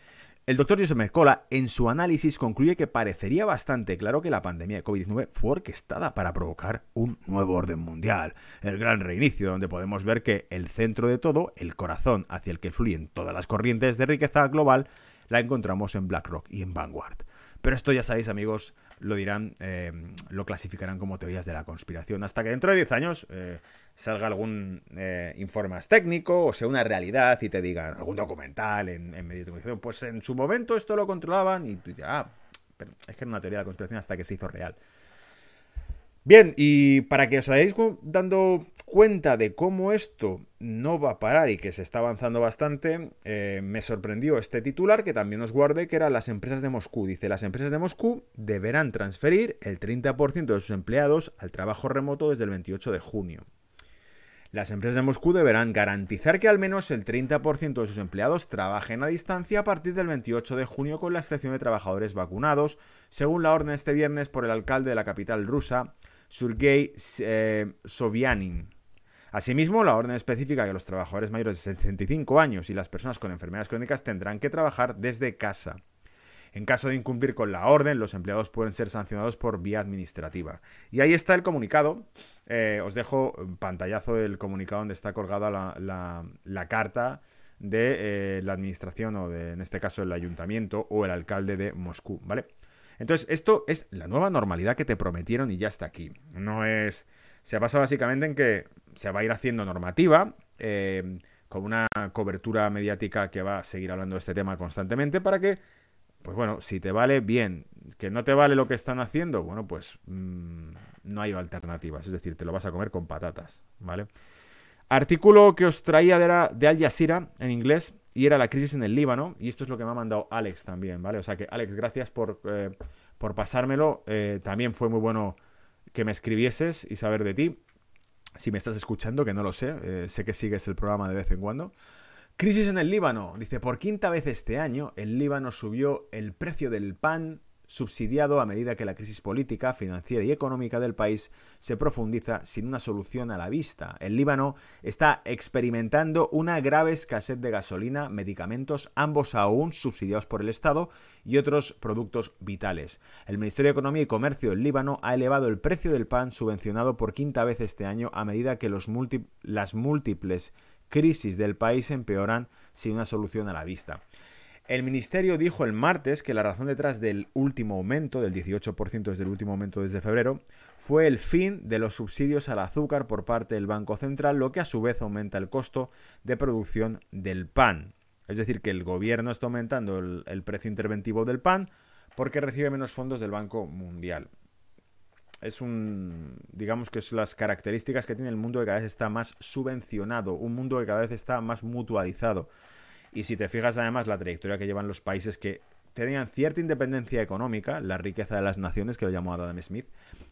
el doctor Joseph Mercola en su análisis concluye que parecería bastante claro que la pandemia de COVID-19 fue orquestada para provocar un nuevo orden mundial, el gran reinicio, donde podemos ver que el centro de todo, el corazón hacia el que fluyen todas las corrientes de riqueza global, la encontramos en BlackRock y en Vanguard. Pero esto ya sabéis, amigos, lo dirán, eh, lo clasificarán como teorías de la conspiración. Hasta que dentro de 10 años eh, salga algún eh, informe más técnico o sea una realidad y te digan algún documental en, en medios de comunicación. Pues en su momento esto lo controlaban y tú dices, ah, pero es que era una teoría de la conspiración hasta que se hizo real. Bien, y para que os hayáis dando cuenta de cómo esto no va a parar y que se está avanzando bastante, eh, me sorprendió este titular que también os guardé, que era las empresas de Moscú. Dice, las empresas de Moscú deberán transferir el 30% de sus empleados al trabajo remoto desde el 28 de junio. Las empresas de Moscú deberán garantizar que al menos el 30% de sus empleados trabajen a distancia a partir del 28 de junio con la excepción de trabajadores vacunados, según la orden este viernes por el alcalde de la capital rusa, Sergei eh, Sovianin. Asimismo, la orden específica que los trabajadores mayores de 65 años y las personas con enfermedades crónicas tendrán que trabajar desde casa. En caso de incumplir con la orden, los empleados pueden ser sancionados por vía administrativa. Y ahí está el comunicado. Eh, os dejo pantallazo del comunicado donde está colgada la, carta de eh, la administración o de, en este caso, el ayuntamiento o el alcalde de Moscú, ¿vale? Entonces, esto es la nueva normalidad que te prometieron y ya está aquí. No es. Se basa básicamente en que se va a ir haciendo normativa. Eh, con una cobertura mediática que va a seguir hablando de este tema constantemente para que, pues bueno, si te vale, bien. Que no te vale lo que están haciendo, bueno, pues mm, no hay alternativas. Es decir, te lo vas a comer con patatas, ¿vale? Artículo que os traía de, de Al Jazeera en inglés y era la crisis en el Líbano. Y esto es lo que me ha mandado Alex también, ¿vale? O sea que, Alex, gracias por, eh, por pasármelo. Eh, también fue muy bueno que me escribieses y saber de ti. Si me estás escuchando, que no lo sé, eh, sé que sigues el programa de vez en cuando. Crisis en el Líbano. Dice, por quinta vez este año, el Líbano subió el precio del pan subsidiado a medida que la crisis política, financiera y económica del país se profundiza sin una solución a la vista. El Líbano está experimentando una grave escasez de gasolina, medicamentos, ambos aún subsidiados por el Estado, y otros productos vitales. El Ministerio de Economía y Comercio del Líbano ha elevado el precio del pan subvencionado por quinta vez este año a medida que las múltiples crisis del país empeoran sin una solución a la vista. El ministerio dijo el martes que la razón detrás del último aumento, del 18% desde el último aumento desde febrero, fue el fin de los subsidios al azúcar por parte del Banco Central, lo que a su vez aumenta el costo de producción del pan. Es decir, que el gobierno está aumentando el, precio interventivo del pan porque recibe menos fondos del Banco Mundial. Es un, digamos que es las características que tiene el mundo que cada vez está más subvencionado, un mundo que cada vez está más mutualizado. Y si te fijas además la trayectoria que llevan los países que tenían cierta independencia económica, la riqueza de las naciones, que lo llamó Adam Smith,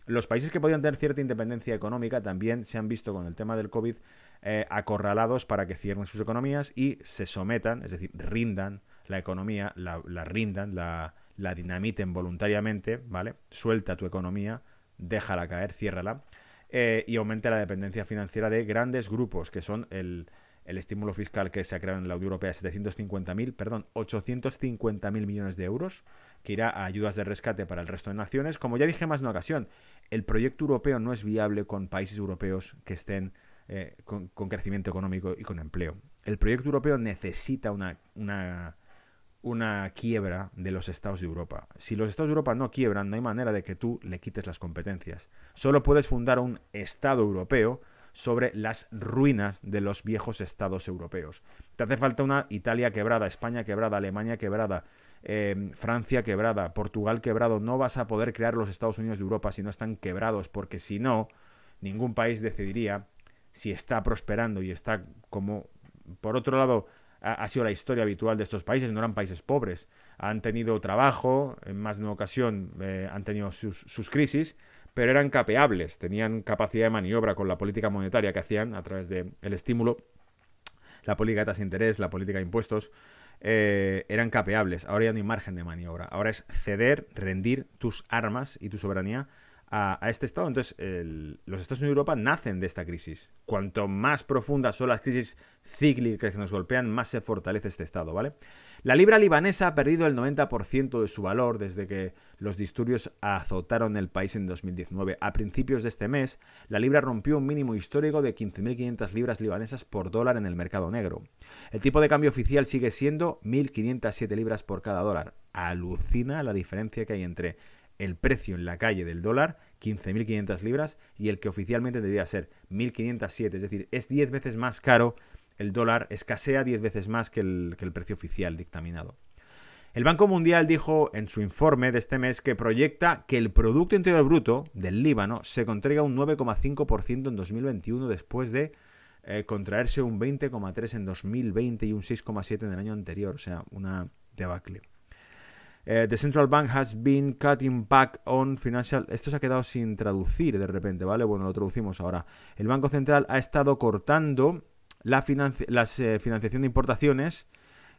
los países que podían tener cierta independencia económica también se han visto con el tema del COVID eh, acorralados para que cierren sus economías y se sometan, es decir, rindan la economía, la, rindan, la, la dinamiten voluntariamente, ¿vale? Suelta tu economía, déjala caer, ciérrala, eh, y aumente la dependencia financiera de grandes grupos, que son el, el estímulo fiscal que se ha creado en la Unión Europea es 750.000, perdón, 850.000 millones de euros, que irá a ayudas de rescate para el resto de naciones. Como ya dije más de una ocasión, el proyecto europeo no es viable con países europeos que estén eh, con, crecimiento económico y con empleo. El proyecto europeo necesita una, una, una quiebra de los estados de Europa. Si los estados de Europa no quiebran, no hay manera de que tú le quites las competencias. Solo puedes fundar un estado europeo sobre las ruinas de los viejos estados europeos. Te hace falta una Italia quebrada, España quebrada, Alemania quebrada, em, Francia quebrada, Portugal quebrado. No vas a poder crear los Estados Unidos de Europa si no están quebrados, porque si no, ningún país decidiría si está prosperando y está como... Por otro lado, ha, sido la historia habitual de estos países, no eran países pobres, han tenido trabajo, en más de una ocasión eh, han tenido sus, sus crisis, pero eran capeables, tenían capacidad de maniobra con la política monetaria que hacían a través del estímulo, la política de tasa de interés, la política de impuestos, eh, eran capeables. Ahora ya no hay margen de maniobra. Ahora es ceder, rendir tus armas y tu soberanía a, este estado. Entonces, los Estados Unidos Europa nacen de esta crisis. Cuanto más profundas son las crisis cíclicas que nos golpean, más se fortalece este estado, ¿vale? La libra libanesa ha perdido el 90% de su valor desde que los disturbios azotaron el país en 2019. A principios de este mes, la libra rompió un mínimo histórico de 15.500 libras libanesas por dólar en el mercado negro. El tipo de cambio oficial sigue siendo 1.507 libras por cada dólar. Alucina la diferencia que hay entre el precio en la calle del dólar, 15.500 libras, y el que oficialmente debería ser 1.507. Es decir, es 10 veces más caro el dólar escasea 10 veces más que el, precio oficial dictaminado. El Banco Mundial dijo en su informe de este mes que proyecta que el Producto Interior Bruto del Líbano se contraiga un 9,5% en 2021 después de eh, contraerse un 20,3% en 2020 y un 6,7% en el año anterior, o sea, una debacle. Eh, the Central Bank has been cutting back on financial. Esto se ha quedado sin traducir de repente, ¿vale? Bueno, lo traducimos ahora. El Banco Central ha estado cortando la eh, financiación de importaciones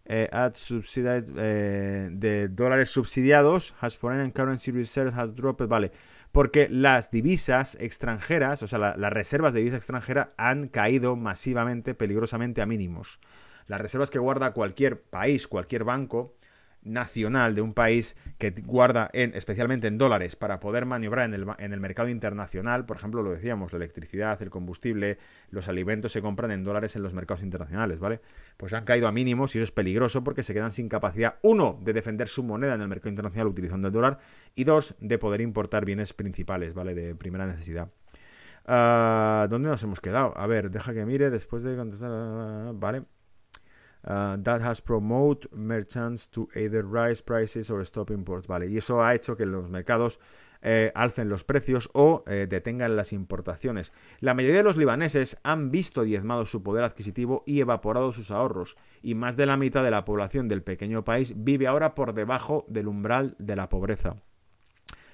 eh, eh, de dólares subsidiados, has foreign currency reserves has dropped, vale, porque las divisas extranjeras, o sea, las reservas de divisa extranjera han caído masivamente, peligrosamente a mínimos. Las reservas que guarda cualquier país, cualquier banco, nacional de un país que guarda en, especialmente en dólares para poder maniobrar en el, mercado internacional, por ejemplo, lo decíamos, la electricidad, el combustible, los alimentos se compran en dólares en los mercados internacionales, ¿vale? Pues han caído a mínimos y eso es peligroso porque se quedan sin capacidad, uno, de defender su moneda en el mercado internacional utilizando el dólar y dos, de poder importar bienes principales, ¿vale? De primera necesidad. Ah, ¿Dónde nos hemos quedado? A ver, deja que mire después de contestar. Vale. Uh, that has promoted merchants to either rise prices or stop imports. Vale, y eso ha hecho que los mercados eh, alcen los precios o eh, detengan las importaciones. La mayoría de los libaneses han visto diezmado su poder adquisitivo y evaporado sus ahorros, y más de la mitad de la población del pequeño país vive ahora por debajo del umbral de la pobreza.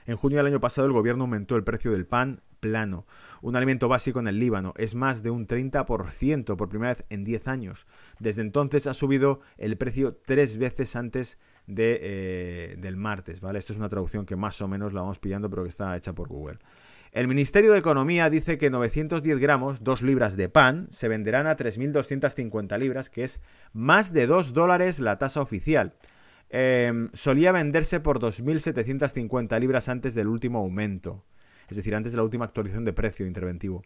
En junio del año pasado el gobierno aumentó el precio del pan plano, un alimento básico en el Líbano. Es más de un 30% por primera vez en 10 años. Desde entonces ha subido el precio tres veces antes de, eh, del martes. ¿vale? Esto es una traducción que más o menos la vamos pillando, pero que está hecha por Google. El Ministerio de Economía dice que 910 gramos, 2 libras de pan, se venderán a 3.250 libras, que es más de 2 dólares la tasa oficial. Em, solía venderse por 2.750 libras antes del último aumento, es decir, antes de la última actualización de precio interventivo.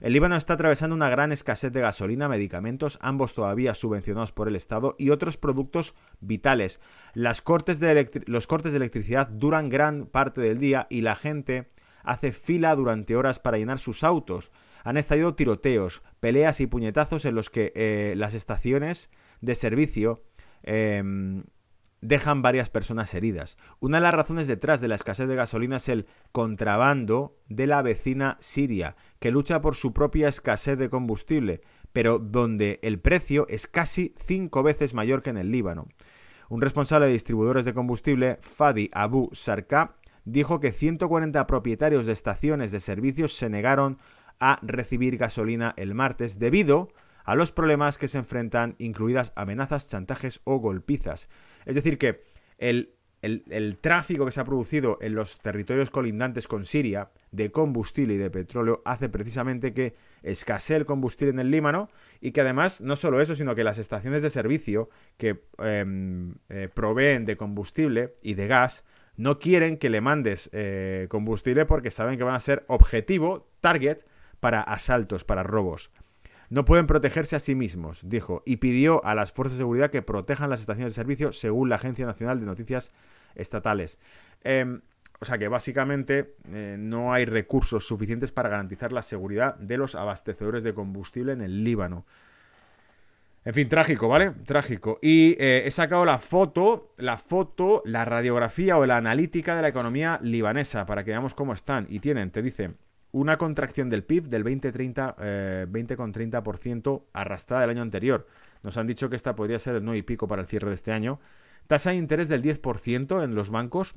El Líbano está atravesando una gran escasez de gasolina, medicamentos, ambos todavía subvencionados por el Estado, y otros productos vitales. los cortes de electricidad duran gran parte del día y la gente hace fila durante horas para llenar sus autos. Han estallado tiroteos, peleas y puñetazos en los que eh, las estaciones de servicio em, dejan varias personas heridas. Una de las razones detrás de la escasez de gasolina es el contrabando de la vecina Siria, que lucha por su propia escasez de combustible, pero donde el precio es casi cinco veces mayor que en el Líbano. Un responsable de distribuidores de combustible, Fadi Abu Sarka, dijo que 140 propietarios de estaciones de servicios se negaron a recibir gasolina el martes debido a los problemas que se enfrentan, incluidas amenazas, chantajes o golpizas. Es decir, que el, tráfico que se ha producido en los territorios colindantes con Siria de combustible y de petróleo hace precisamente que escasee el combustible en el Líbano y que además no solo eso, sino que las estaciones de servicio que em, eh, proveen de combustible y de gas no quieren que le mandes eh, combustible porque saben que van a ser objetivo, target, para asaltos, para robos. No pueden protegerse a sí mismos, dijo, y pidió a las fuerzas de seguridad que protejan las estaciones de servicio según la Agencia Nacional de Noticias Estatales. Em, o sea que básicamente eh, no hay recursos suficientes para garantizar la seguridad de los abastecedores de combustible en el Líbano. En fin, trágico, ¿vale? Trágico. Y eh, he sacado la foto, la foto, la radiografía o la analítica de la economía libanesa para que veamos cómo están. Y tienen, te dice, una contracción del PIB del 20-30, eh, 20,30% arrastrada del año anterior. Nos han dicho que esta podría ser el 9 y pico para el cierre de este año. Tasa de interés del 10% en los bancos.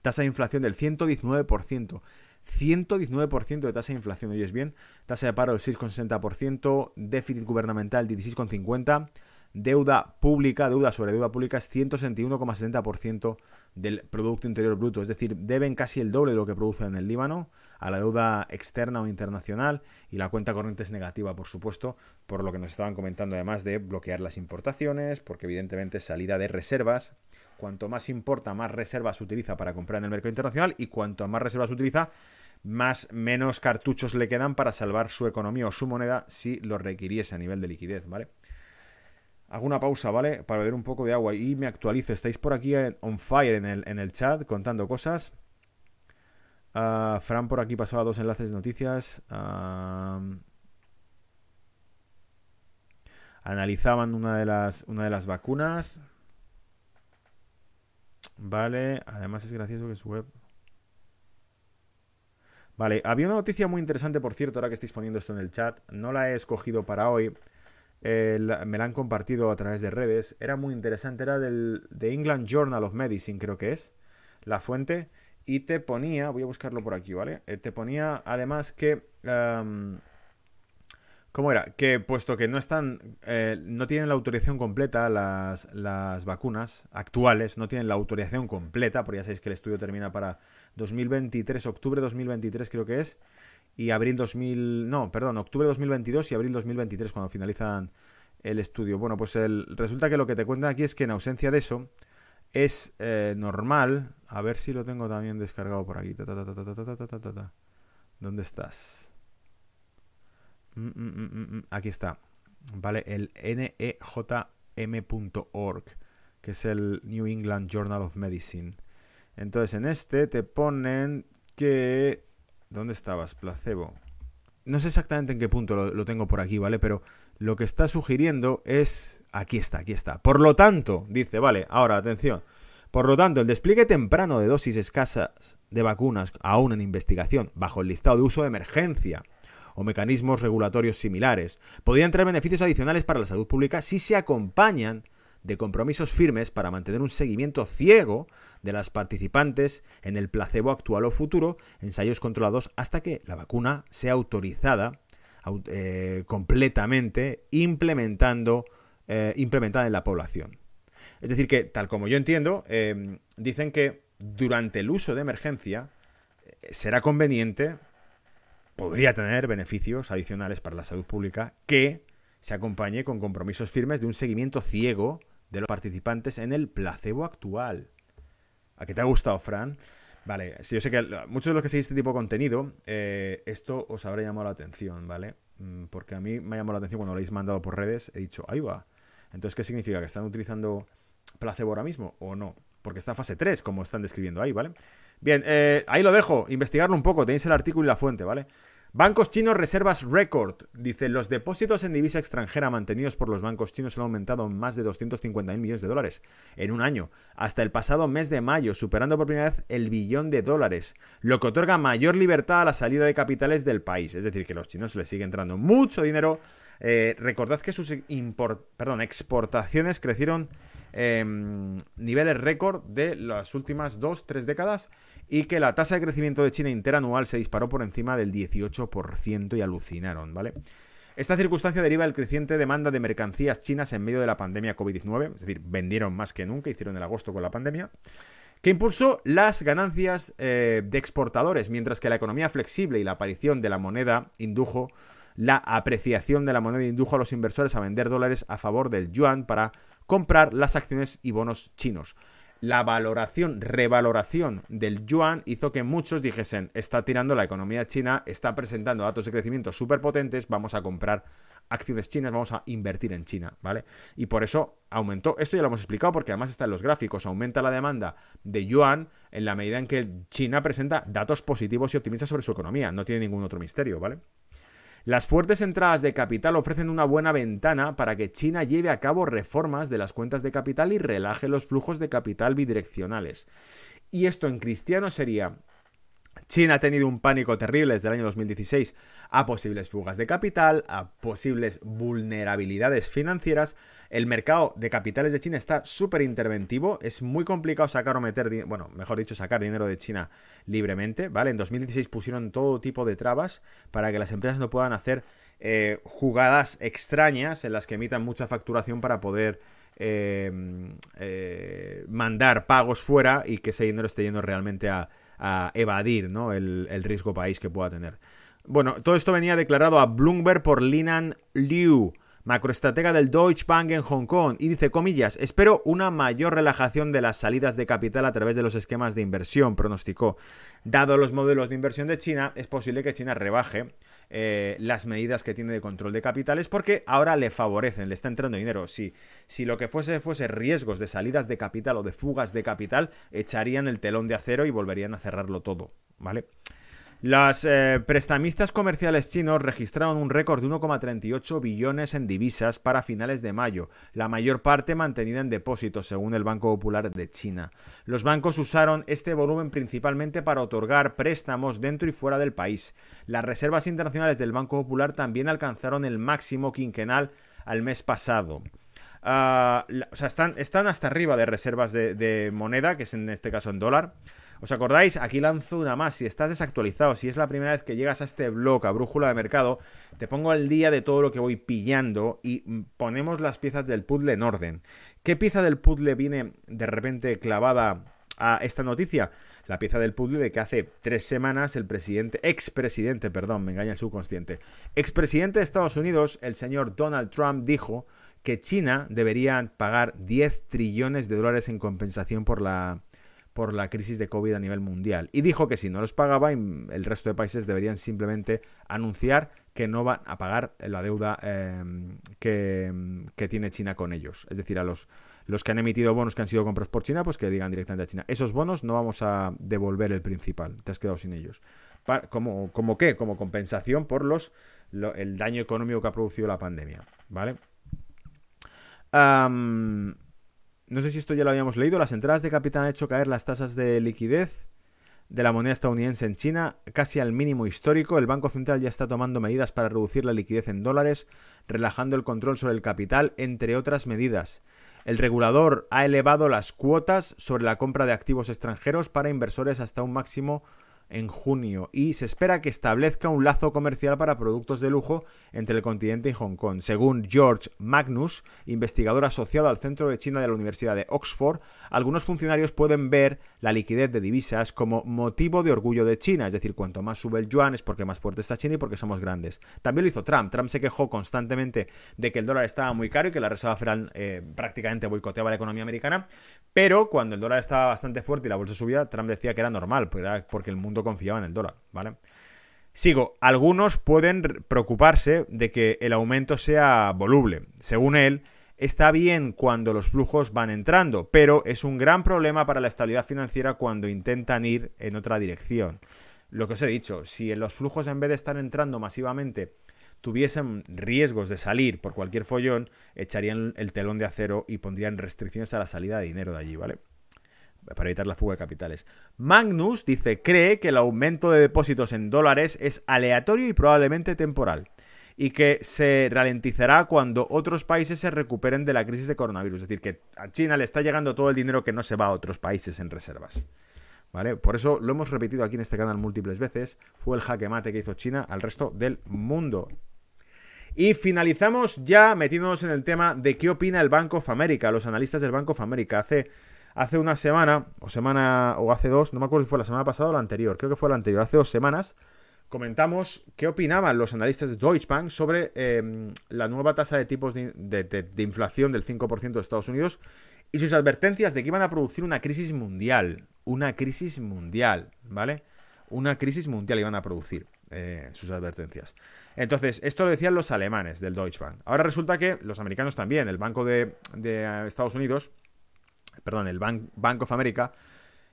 Tasa de inflación del 119%. 119% de tasa de inflación, es bien. Tasa de paro del 6,60%. Déficit gubernamental 16,50%. deuda pública, deuda sobre deuda pública es 161,70% del Producto Interior Bruto, es decir, deben casi el doble de lo que producen en el Líbano a la deuda externa o internacional y la cuenta corriente es negativa, por supuesto, por lo que nos estaban comentando además de bloquear las importaciones, porque evidentemente salida de reservas, cuanto más importa, más reservas se utiliza para comprar en el mercado internacional y cuanto más reservas se utiliza, más menos cartuchos le quedan para salvar su economía o su moneda si lo requiriese a nivel de liquidez, ¿vale? Hago una pausa, ¿vale? Para beber un poco de agua y me actualizo. Estáis por aquí on fire en el, en el chat contando cosas. Ah, Fran por aquí pasaba dos enlaces de noticias. analizaban una de las, una de las vacunas. Vale, además es gracioso que su web... Vale, había una noticia muy interesante, por cierto, ahora que estáis poniendo esto en el chat. No la he escogido para hoy. me la han compartido a través de redes. Era muy interesante. Era del The England Journal of Medicine, creo que es. La fuente. Y te ponía, voy a buscarlo por aquí, ¿vale? Eh, te ponía además que... ¿Cómo era? Que puesto que no están, eh, no tienen la autorización completa las, las, vacunas actuales, no tienen la autorización completa, porque ya sabéis que el estudio termina para 2023, octubre 2023 creo que es, y abril 2000, no, perdón, octubre 2022 y abril 2023 cuando finalizan el estudio. Bueno, pues resulta que lo que te cuentan aquí es que en ausencia de eso es eh, normal, a ver si lo tengo también descargado por aquí. ¿Dónde estás? Mm, mm, mm, aquí está. ¿Vale? El nejm.org, que es el New England Journal of Medicine. Entonces, en este te ponen que... ¿Dónde estabas? Placebo. No sé exactamente en qué punto lo, lo tengo por aquí, ¿vale? Pero lo que está sugiriendo es... Aquí está, aquí está. Por lo tanto, dice, vale, ahora atención. Por lo tanto, el despliegue temprano de dosis escasas de vacunas aún en investigación bajo el listado de uso de emergencia o mecanismos regulatorios similares. Podrían traer beneficios adicionales para la salud pública si se acompañan de compromisos firmes para mantener un seguimiento ciego de las participantes en el placebo actual o futuro, ensayos controlados hasta que la vacuna sea autorizada eh, completamente implementando, eh, implementada en la población. Es decir, que tal como yo entiendo, eh, dicen que durante el uso de emergencia será conveniente podría tener beneficios adicionales para la salud pública que se acompañe con compromisos firmes de un seguimiento ciego de los participantes en el placebo actual. ¿A qué te ha gustado, Fran? Vale, si yo sé que muchos de los que seguís este tipo de contenido, eh, esto os habrá llamado la atención, ¿vale? Mm, porque a mí me ha llamado la atención cuando lo habéis mandado por redes, he dicho, ahí va. Entonces, ¿qué significa? ¿Que están utilizando placebo ahora mismo o no? Porque está fase 3, como están describiendo ahí, ¿vale? Bien, eh, ahí lo dejo, investigarlo un poco, tenéis el artículo y la fuente, ¿vale? Bancos chinos reservas récord. Dice, los depósitos en divisa extranjera mantenidos por los bancos chinos han aumentado en más de 250 mil millones de dólares en un año, hasta el pasado mes de mayo, superando por primera vez el billón de dólares, lo que otorga mayor libertad a la salida de capitales del país. Es decir, que a los chinos les sigue entrando mucho dinero. Eh, recordad que sus perdón, exportaciones crecieron em, niveles récord de las últimas dos, tres décadas y que la tasa de crecimiento de China interanual se disparó por encima del 18% y alucinaron, ¿vale? Esta circunstancia deriva del creciente demanda de mercancías chinas en medio de la pandemia COVID-19, es decir, vendieron más que nunca, hicieron el agosto con la pandemia, que impulsó las ganancias eh, de exportadores, mientras que la economía flexible y la aparición de la moneda indujo la apreciación de la moneda indujo a los inversores a vender dólares a favor del yuan para comprar las acciones y bonos chinos la valoración, revaloración del yuan hizo que muchos dijesen, está tirando la economía china, está presentando datos de crecimiento súper potentes, vamos a comprar acciones chinas, vamos a invertir en China, ¿vale? Y por eso aumentó, esto ya lo hemos explicado porque además está en los gráficos, aumenta la demanda de yuan en la medida en que China presenta datos positivos y optimistas sobre su economía, no tiene ningún otro misterio, ¿vale? Las fuertes entradas de capital ofrecen una buena ventana para que China lleve a cabo reformas de las cuentas de capital y relaje los flujos de capital bidireccionales. Y esto en cristiano sería China ha tenido un pánico terrible desde el año 2016 a posibles fugas de capital, a posibles vulnerabilidades financieras. El mercado de capitales de China está súper interventivo, es muy complicado sacar o meter, bueno, mejor dicho, sacar dinero de China libremente, ¿vale? En 2016 pusieron todo tipo de trabas para que las empresas no puedan hacer eh, jugadas extrañas en las que emitan mucha facturación para poder eh, eh, mandar pagos fuera y que ese dinero esté yendo realmente a, evadir ¿no? el, el, riesgo país que pueda tener. Bueno, todo esto venía declarado a Bloomberg por Linan Liu, macroestratega del Deutsche Bank en Hong Kong, y dice, comillas, espero una mayor relajación de las salidas de capital a través de los esquemas de inversión, pronosticó. Dado los modelos de inversión de China, es posible que China rebaje eh, las medidas que tiene de control de capitales porque ahora le favorecen, le está entrando dinero. Si, si lo que fuese fuese riesgos de salidas de capital o de fugas de capital, echarían el telón de acero y volverían a cerrarlo todo, ¿vale? Las eh, prestamistas comerciales chinos registraron un récord de 1,38 billones en divisas para finales de mayo, la mayor parte mantenida en depósitos, según el Banco Popular de China. Los bancos usaron este volumen principalmente para otorgar préstamos dentro y fuera del país. Las reservas internacionales del Banco Popular también alcanzaron el máximo quinquenal al mes pasado. Ah, o sea, están, están, hasta arriba de reservas de moneda, que es en este caso en dólar. ¿Os acordáis? Aquí lanzo una más. Si estás desactualizado, si es la primera vez que llegas a este blog, a Brújula de Mercado, te pongo al día de todo lo que voy pillando y ponemos las piezas del puzzle en orden. ¿Qué pieza del puzzle viene de repente clavada a esta noticia? La pieza del puzzle de que hace tres semanas el presidente, expresidente, perdón, me engaña el subconsciente, expresidente de Estados Unidos, el señor Donald Trump, dijo que China debería pagar 10 trillones de dólares en compensación por la por la crisis de COVID a nivel mundial. Y dijo que si no los pagaba, el resto de países deberían simplemente anunciar que no van a pagar la deuda em, que, tiene China con ellos. Es decir, a los, los que han emitido bonos que han sido comprados por China, pues que digan directamente a China, esos bonos no vamos a devolver el principal, te has quedado sin ellos. ¿Como, como qué? Como compensación por los, el daño económico que ha producido la pandemia. ¿Vale? No sé si esto ya lo habíamos leído, las entradas de capital han hecho caer las tasas de liquidez de la moneda estadounidense en China casi al mínimo histórico. El Banco Central ya está tomando medidas para reducir la liquidez en dólares, relajando el control sobre el capital, entre otras medidas. El regulador ha elevado las cuotas sobre la compra de activos extranjeros para inversores hasta un máximo en junio y se espera que establezca un lazo comercial para productos de lujo entre el continente y Hong Kong. Según George Magnus, investigador asociado al Centro de China de la Universidad de Oxford, algunos funcionarios pueden ver la liquidez de divisas como motivo de orgullo de China, es decir, cuanto más sube el yuan es porque más fuerte está China y porque somos grandes. También lo hizo Trump. Trump se quejó constantemente de que el dólar estaba muy caro y que la Reserva Federal eh, prácticamente boicoteaba la economía americana, pero cuando el dólar estaba bastante fuerte y la bolsa subía, Trump decía que era normal, porque el mundo confiaba en el dólar, ¿vale? Sigo, algunos pueden preocuparse de que el aumento sea voluble. Según él, está bien cuando los flujos van entrando, pero es un gran problema para la estabilidad financiera cuando intentan ir en otra dirección. Lo que os he dicho, si los flujos en vez de estar entrando masivamente tuviesen riesgos de salir por cualquier follón, echarían el telón de acero y pondrían restricciones a la salida de dinero de allí, ¿vale? Para evitar la fuga de capitales. Magnus dice, cree que el aumento de depósitos en dólares es aleatorio y probablemente temporal y que se ralentizará cuando otros países se recuperen de la crisis de coronavirus. Es decir, que a China le está llegando todo el dinero que no se va a otros países en reservas. ¿Vale? Por eso lo hemos repetido aquí en este canal múltiples veces. Fue el jaque mate que hizo China al resto del mundo. Y finalizamos ya metiéndonos en el tema de qué opina el Bank of America, los analistas del Bank of America. Hace Hace una semana, o semana, o hace dos, no me acuerdo si fue la semana pasada o la anterior, creo que fue la anterior, hace dos semanas, comentamos qué opinaban los analistas de Deutsche Bank sobre em, la nueva tasa de tipos de, inflación del 5% de Estados Unidos y sus advertencias de que iban a producir una crisis mundial. Una crisis mundial, ¿vale? Una crisis mundial iban a producir eh, sus advertencias. Entonces, esto lo decían los alemanes del Deutsche Bank. Ahora resulta que los americanos también, el Banco de, de Estados Unidos, perdón, el Bank, of America,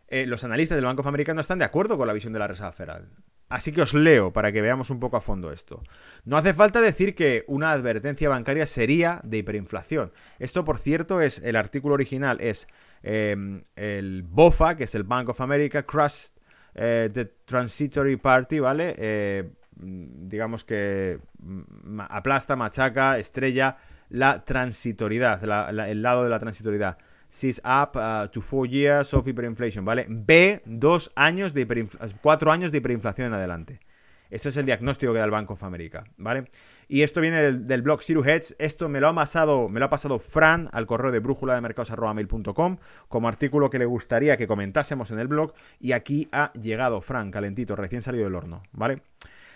eh, los analistas del Banco of America no están de acuerdo con la visión de la Reserva Federal. Así que os leo para que veamos un poco a fondo esto. No hace falta decir que una advertencia bancaria sería de hiperinflación. Esto, por cierto, es el artículo original es em, el BOFA, que es el Bank of America, Crush eh, the Transitory Party, ¿vale? Eh, digamos que mm, aplasta, machaca, estrella la transitoriedad, el lado de la transitoriedad is up uh, to four years of hyperinflation, ¿vale? B, dos años de cuatro años de hiperinflación en adelante. Esto es el diagnóstico que da el Bank of America, ¿vale? Y esto viene del, blog Siru Hedge. Esto me lo, ha pasado, me lo ha pasado Fran al correo de brújula de mercados.mail.com como artículo que le gustaría que comentásemos en el blog. Y aquí ha llegado Fran, calentito, recién salido del horno, ¿vale?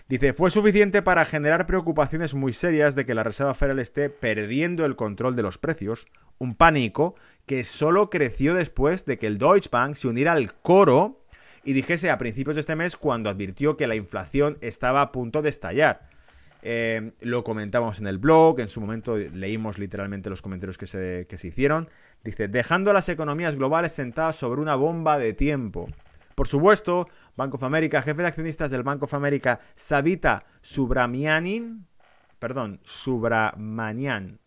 Dice, fue suficiente para generar preocupaciones muy serias de que la Reserva Federal esté perdiendo el control de los precios, un pánico que solo creció después de que el Deutsche Bank se uniera al coro y dijese a principios de este mes cuando advirtió que la inflación estaba a punto de estallar. Eh, lo comentamos en el blog, en su momento leímos literalmente los comentarios que se, que se hicieron. Dice, dejando a las economías globales sentadas sobre una bomba de tiempo. Por supuesto, Bank of America, jefe de accionistas del Bank of America, Savita Subramanian, perdón, Subramanian,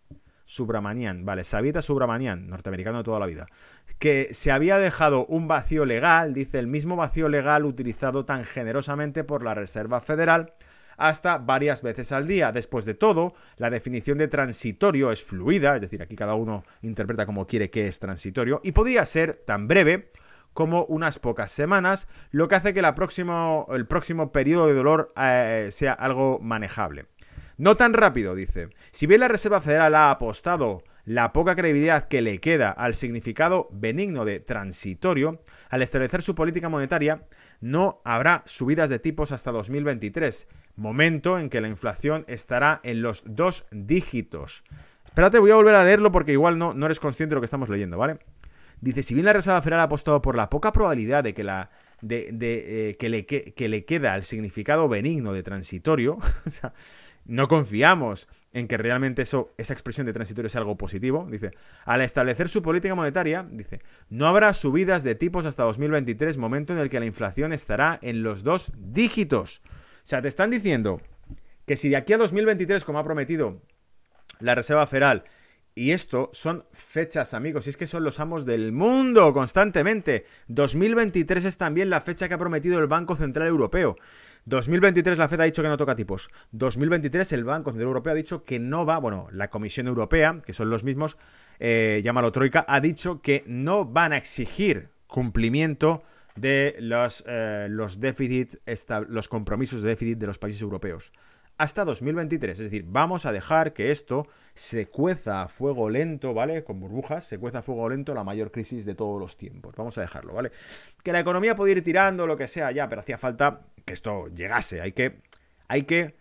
Subramanian, vale, Savita Subramanian, norteamericano de toda la vida, que se había dejado un vacío legal, dice el mismo vacío legal utilizado tan generosamente por la Reserva Federal hasta varias veces al día. Después de todo, la definición de transitorio es fluida, es decir, aquí cada uno interpreta como quiere que es transitorio, y podía ser tan breve como unas pocas semanas, lo que hace que la el próximo periodo de dolor eh, sea algo manejable. No tan rápido, dice. Si bien la Reserva Federal ha apostado la poca credibilidad que le queda al significado benigno de transitorio, al establecer su política monetaria, no habrá subidas de tipos hasta 2023, momento en que la inflación estará en los dos dígitos. Espérate, voy a volver a leerlo porque igual no, no eres consciente de lo que estamos leyendo, ¿vale? Dice, si bien la Reserva Federal ha apostado por la poca probabilidad de que la de, eh, que, le, que, le, queda el significado benigno de transitorio, *laughs* no confiamos en que realmente eso, esa expresión de transitorio sea algo positivo. Dice, al establecer su política monetaria, dice, no habrá subidas de tipos hasta 2023, momento en el que la inflación estará en los dos dígitos. O sea, te están diciendo que si de aquí a 2023, como ha prometido la Reserva Federal, y esto son fechas, amigos, y es que son los amos del mundo constantemente. 2023 es también la fecha que ha prometido el Banco Central Europeo. 2023 la Fed ha dicho que no toca tipos. 2023 el Banco Central Europeo ha dicho que no va, bueno, la Comisión Europea, que son los mismos, eh, llámalo Troika, ha dicho que no van a exigir cumplimiento de los, eh, los déficits, los compromisos de déficit de los países europeos hasta 2023. Es decir, vamos a dejar que esto se cueza a fuego lento, ¿vale? Con burbujas, se cueza a fuego lento la mayor crisis de todos los tiempos. Vamos a dejarlo, ¿vale? Que la economía puede ir tirando, lo que sea, ya, pero hacía falta que esto llegase. Hay que, hay que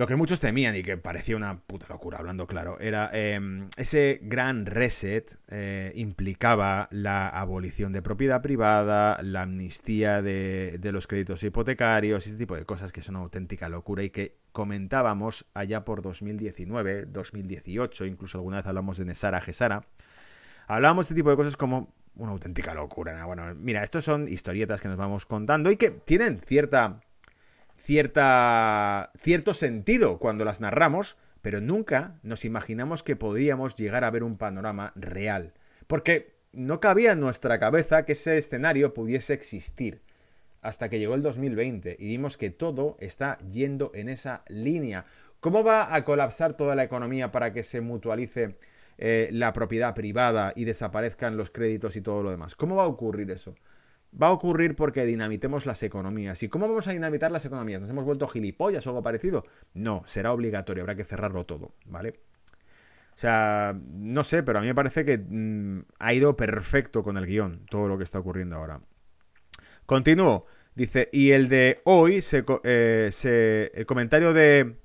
lo que muchos temían y que parecía una puta locura, hablando claro, era em, ese gran reset eh, implicaba la abolición de propiedad privada, la amnistía de, de, los créditos hipotecarios, ese tipo de cosas que son una auténtica locura y que comentábamos allá por 2019, 2018, incluso alguna vez hablamos de Nesara Gesara. Hablábamos de este tipo de cosas como una auténtica locura. Bueno, mira, estos son historietas que nos vamos contando y que tienen cierta cierta, cierto sentido cuando las narramos, pero nunca nos imaginamos que podíamos llegar a ver un panorama real. Porque no cabía en nuestra cabeza que ese escenario pudiese existir. Hasta que llegó el 2020 y vimos que todo está yendo en esa línea. ¿Cómo va a colapsar toda la economía para que se mutualice eh, la propiedad privada y desaparezcan los créditos y todo lo demás? ¿Cómo va a ocurrir eso? va a ocurrir porque dinamitemos las economías. ¿Y cómo vamos a dinamitar las economías? ¿Nos hemos vuelto gilipollas o algo parecido? No, será obligatorio, habrá que cerrarlo todo, ¿vale? O sea, no sé, pero a mí me parece que mm, ha ido perfecto con el guion todo lo que está ocurriendo ahora. Continúo. Dice, y el de hoy, se, eh, el comentario de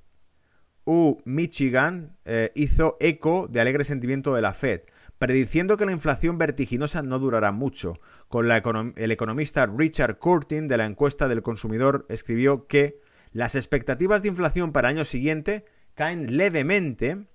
U Michigan eh, hizo eco de alegre sentimiento de la Fed prediciendo que la inflación vertiginosa no durará mucho. Con el economista Richard Curtin de la encuesta del consumidor escribió que las expectativas de inflación para el año siguiente caen levemente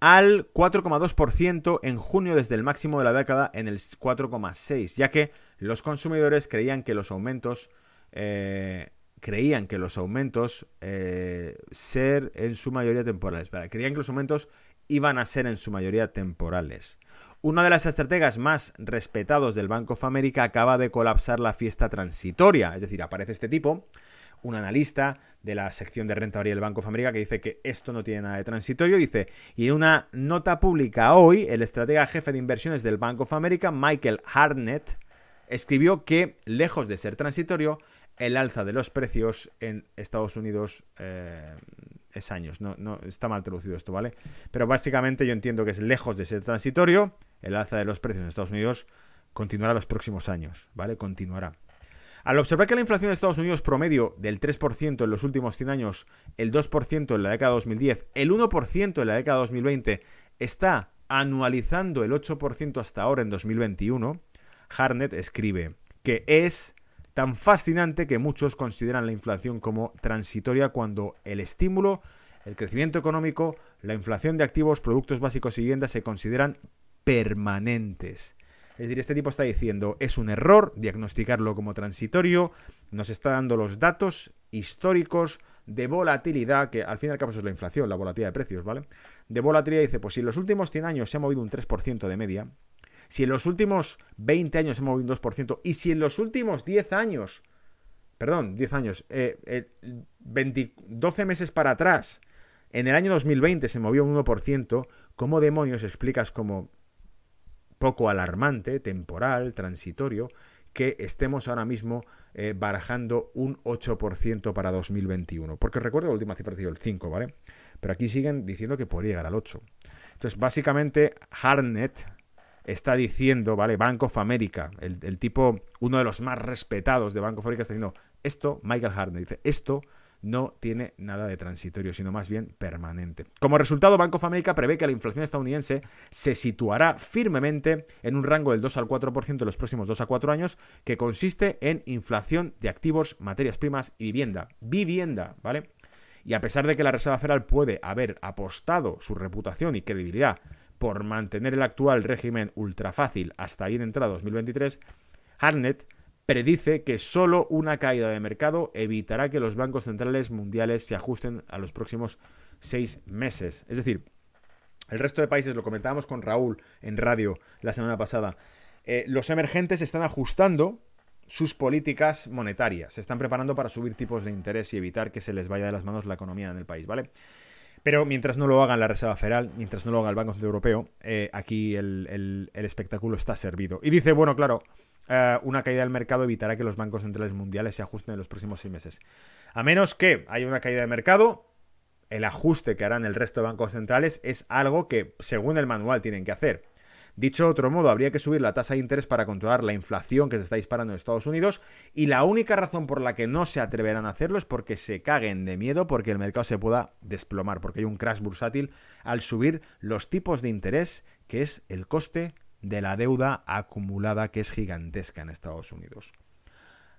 al 4,2% en junio desde el máximo de la década en el 4,6%, ya que los consumidores creían que los aumentos eh, creían que los aumentos eh, ser en su mayoría temporales. Creían que los aumentos iban a ser en su mayoría temporales. Una de las estrategas más respetados del Banco of America acaba de colapsar la fiesta transitoria, es decir, aparece este tipo, un analista de la sección de renta variable del Banco of America que dice que esto no tiene nada de transitorio, dice, y en una nota pública hoy, el estratega jefe de inversiones del Banco of America, Michael Harnett, escribió que, lejos de ser transitorio, el alza de los precios en Estados Unidos eh, es años. No, no, está mal traducido esto, ¿vale? Pero básicamente yo entiendo que es lejos de ser transitorio. El alza de los precios en Estados Unidos continuará los próximos años, ¿vale? Continuará. Al observar que la inflación de Estados Unidos promedio del 3% en los últimos 100 años, el 2% en la década 2010, el 1% en la década 2020, está anualizando el 8% hasta ahora en 2021, Harnett escribe que es tan fascinante que muchos consideran la inflación como transitoria cuando el estímulo, el crecimiento económico, la inflación de activos, productos básicos y viviendas se consideran permanentes. Es decir, este tipo está diciendo, es un error diagnosticarlo como transitorio, nos está dando los datos históricos de volatilidad, que al fin y al cabo es la inflación, la volatilidad de precios, ¿vale? De volatilidad dice, pues si en los últimos 100 años se ha movido un 3% de media, si en los últimos 20 años ha movido un 2%, y si en los últimos 10 años, perdón, 10 años, 12 eh, meses para atrás, en el año 2020 se movió un 1%, ¿cómo demonios explicas como poco alarmante, temporal, transitorio, que estemos ahora mismo eh, barajando un 8% para 2021. Porque recuerdo la última cifra ha sido el 5, ¿vale? Pero aquí siguen diciendo que podría llegar al 8. Entonces, básicamente, Harnett está diciendo, ¿vale? Bank of America, el, el tipo, uno de los más respetados de Bank of America, está diciendo, esto, Michael Harnett dice, esto no tiene nada de transitorio, sino más bien permanente. Como resultado, Bank of America prevé que la inflación estadounidense se situará firmemente en un rango del 2 al 4% en los próximos 2 a 4 años, que consiste en inflación de activos, materias primas y vivienda. Vivienda, ¿vale? Y a pesar de que la Reserva Federal puede haber apostado su reputación y credibilidad por mantener el actual régimen ultra fácil hasta bien entrado 2023, Harnett predice que solo una caída de mercado evitará que los bancos centrales mundiales se ajusten a los próximos seis meses. Es decir, el resto de países, lo comentábamos con Raúl en radio la semana pasada, eh, los emergentes están ajustando sus políticas monetarias, se están preparando para subir tipos de interés y evitar que se les vaya de las manos la economía en el país, ¿vale? Pero mientras no lo hagan la Reserva Federal, mientras no lo haga el Banco Central Europeo, eh, aquí el espectáculo está servido. Y dice, bueno, claro, eh, una caída del mercado evitará que los bancos centrales mundiales se ajusten en los próximos seis meses. A menos que haya una caída de mercado, el ajuste que harán el resto de bancos centrales es algo que, según el manual, tienen que hacer. Dicho de otro modo, habría que subir la tasa de interés para controlar la inflación que se está disparando en Estados Unidos y la única razón por la que no se atreverán a hacerlo es porque se caguen de miedo porque el mercado se pueda desplomar, porque hay un crash bursátil al subir los tipos de interés, que es el coste de la deuda acumulada que es gigantesca en Estados Unidos.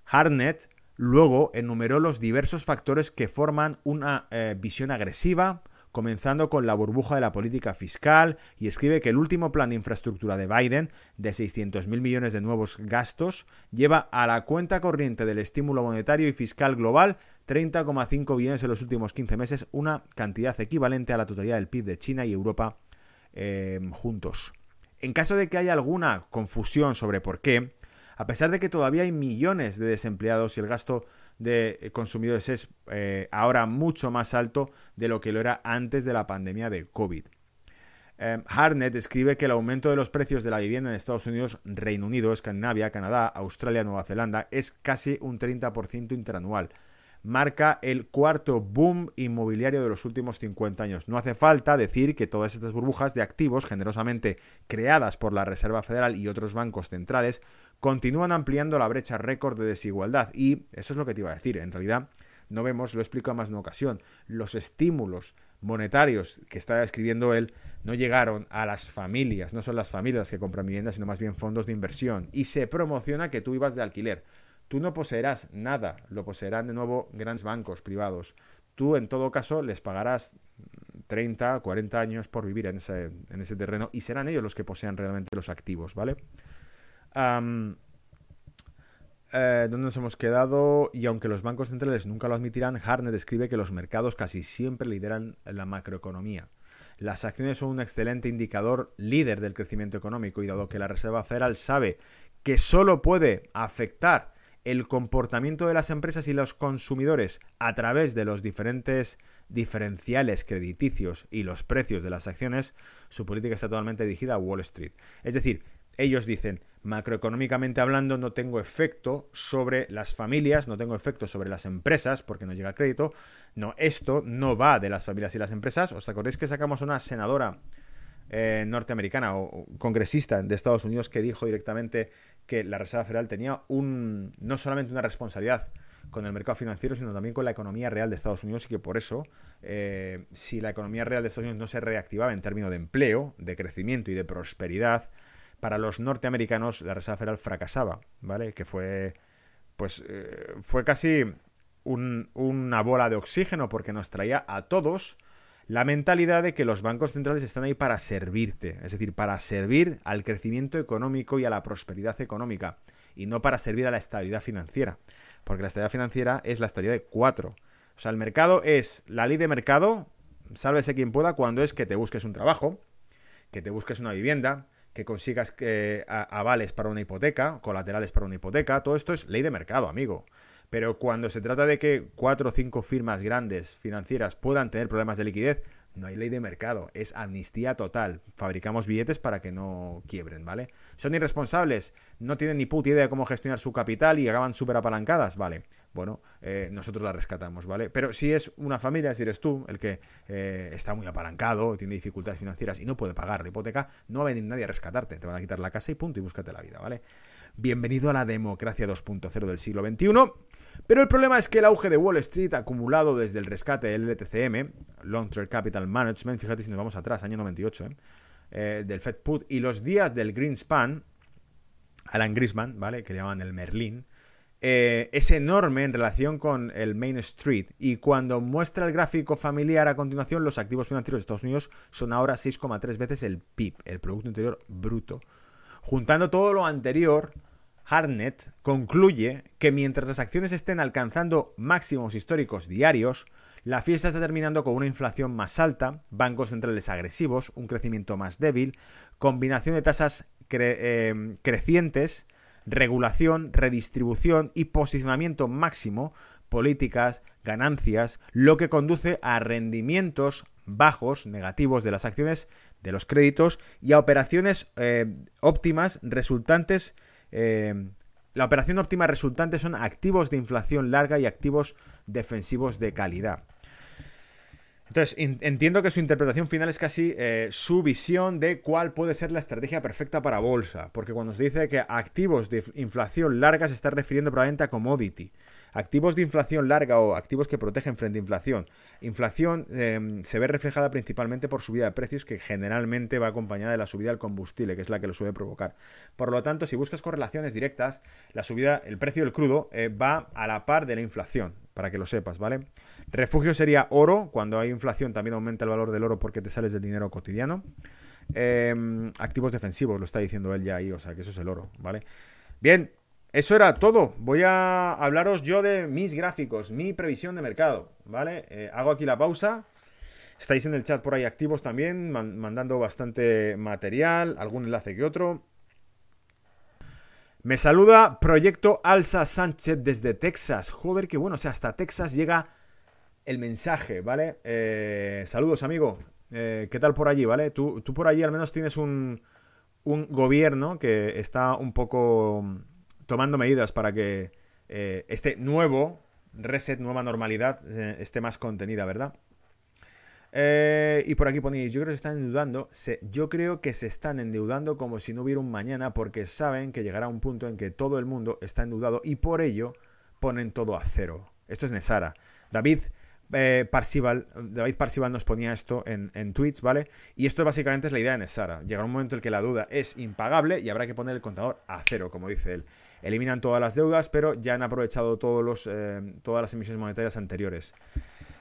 Harnett luego enumeró los diversos factores que forman una eh, visión agresiva, comenzando con la burbuja de la política fiscal, y escribe que el último plan de infraestructura de Biden, de 600.000 millones de nuevos gastos, lleva a la cuenta corriente del estímulo monetario y fiscal global 30,5 billones en los últimos 15 meses, una cantidad equivalente a la totalidad del PIB de China y Europa eh, juntos. En caso de que haya alguna confusión sobre por qué, a pesar de que todavía hay millones de desempleados y el gasto de eh, consumidores es eh, ahora mucho más alto de lo que lo era antes de la pandemia de COVID. Eh, Harnett escribe que el aumento de los precios de la vivienda en Estados Unidos, Reino Unido, Escandinavia, Canadá, Australia, Nueva Zelanda es casi un 30% interanual, marca el cuarto boom inmobiliario de los últimos 50 años. No hace falta decir que todas estas burbujas de activos generosamente creadas por la Reserva Federal y otros bancos centrales continúan ampliando la brecha récord de desigualdad y eso es lo que te iba a decir. En realidad no vemos, lo explico más de una ocasión, los estímulos monetarios que está escribiendo él no llegaron a las familias, no son las familias que compran viviendas, sino más bien fondos de inversión. Y se promociona que tú ibas de alquiler. Tú no poseerás nada, lo poseerán de nuevo grandes bancos privados. Tú, en todo caso, les pagarás 30, 40 años por vivir en ese, en ese terreno y serán ellos los que posean realmente los activos, ¿vale? ¿Dónde nos hemos quedado? Y aunque los bancos centrales nunca lo admitirán, Harnett describe que los mercados casi siempre lideran la macroeconomía. Las acciones son un excelente indicador líder del crecimiento económico y dado que la Reserva Federal sabe que solo puede afectar el comportamiento de las empresas y los consumidores a través de los diferentes diferenciales crediticios y los precios de las acciones, su política está totalmente dirigida a Wall Street. Es decir, ellos dicen, macroeconómicamente hablando no tengo efecto sobre las familias, no tengo efecto sobre las empresas porque no llega crédito. No, esto no va de las familias y las empresas. ¿Os acordáis que sacamos una senadora eh, norteamericana o, congresista de Estados Unidos que dijo directamente que la Reserva Federal tenía un no solamente una responsabilidad con el mercado financiero, sino también con la economía real de Estados Unidos y que por eso, eh, si la economía real de Estados Unidos no se reactivaba en términos de empleo, de crecimiento y de prosperidad, para los norteamericanos la Reserva Federal fracasaba, ¿vale? Que fue, pues, eh, fue casi una bola de oxígeno porque nos traía a todos la mentalidad de que los bancos centrales están ahí para servirte, es decir, para servir al crecimiento económico y a la prosperidad económica, y no para servir a la estabilidad financiera, porque la estabilidad financiera es la estabilidad de cuatro. O sea, el mercado es la ley de mercado, sálvese quien pueda, cuando es que te busques un trabajo, que te busques una vivienda, que consigas eh, avales para una hipoteca, colaterales para una hipoteca, todo esto es ley de mercado, amigo. Pero cuando se trata de que cuatro o cinco firmas grandes financieras puedan tener problemas de liquidez, no hay ley de mercado, es amnistía total. Fabricamos billetes para que no quiebren, ¿vale? Son irresponsables, no tienen ni puta idea de cómo gestionar su capital y acaban súper apalancadas, ¿vale? Bueno, eh, nosotros la rescatamos, ¿vale? Pero si es una familia, si eres tú el que eh, está muy apalancado, tiene dificultades financieras y no puede pagar la hipoteca, no va a venir nadie a rescatarte, te van a quitar la casa y punto, y búscate la vida, ¿vale? Bienvenido a la democracia 2.0 del siglo XXI. Pero el problema es que el auge de Wall Street acumulado desde el rescate del LTCM, Long Term Capital Management, fíjate si nos vamos atrás, año 98, ¿eh? eh, del Fed Put, y los días del Greenspan, Alan Grisman, ¿vale? Que llaman el Merlin, eh, es enorme en relación con el Main Street. Y cuando muestra el gráfico familiar a continuación, los activos financieros de Estados Unidos son ahora 6,3 veces el PIB, el Producto Interior Bruto. Juntando todo lo anterior, Harnett concluye que mientras las acciones estén alcanzando máximos históricos diarios, la fiesta está terminando con una inflación más alta, bancos centrales agresivos, un crecimiento más débil, combinación de tasas eh, crecientes, regulación, redistribución y posicionamiento máximo, políticas, ganancias, lo que conduce a rendimientos bajos, negativos de las acciones, de los créditos y a operaciones eh, óptimas resultantes eh, la operación óptima resultante son activos de inflación larga y activos defensivos de calidad. Entonces, entiendo que su interpretación final es casi eh, su visión de cuál puede ser la estrategia perfecta para bolsa, porque cuando se dice que activos de inflación larga se está refiriendo probablemente a commodity. Activos de inflación larga o activos que protegen frente a inflación. Inflación em, se ve reflejada principalmente por subida de precios que generalmente va acompañada de la subida del combustible, que es la que lo suele provocar. Por lo tanto, si buscas correlaciones directas, la subida, el precio del crudo eh, va a la par de la inflación, para que lo sepas, ¿vale? Refugio sería oro, cuando hay inflación también aumenta el valor del oro porque te sales del dinero cotidiano. Em, activos defensivos, lo está diciendo él ya ahí, o sea que eso es el oro, ¿vale? Bien, eso era todo. Voy a hablaros yo de mis gráficos, mi previsión de mercado, ¿vale? Eh, hago aquí la pausa. Estáis en el chat por ahí activos también, mandando bastante material, algún enlace que otro. Me saluda Proyecto Alsa Sánchez desde Texas. Joder, qué bueno, o sea, hasta Texas llega el mensaje, ¿vale? Eh, saludos, amigo. Eh, ¿Qué tal por allí, ¿vale? Tú, tú por allí al menos tienes un, un gobierno que está un poco tomando medidas para que eh, este nuevo reset, nueva normalidad, eh, esté más contenida, ¿verdad? Eh, y por aquí ponéis, yo creo que se están endeudando, yo creo que se están endeudando como si no hubiera un mañana porque saben que llegará un punto en que todo el mundo está endeudado y por ello ponen todo a cero. Esto es Nesara. David Parsival, David Parsival nos ponía esto en, en, tweets, ¿vale? Y esto básicamente es la idea de Nesara. Llegará un momento en que la duda es impagable y habrá que poner el contador a cero, como dice él eliminan todas las deudas, pero ya han aprovechado todos los, eh, todas las emisiones monetarias anteriores.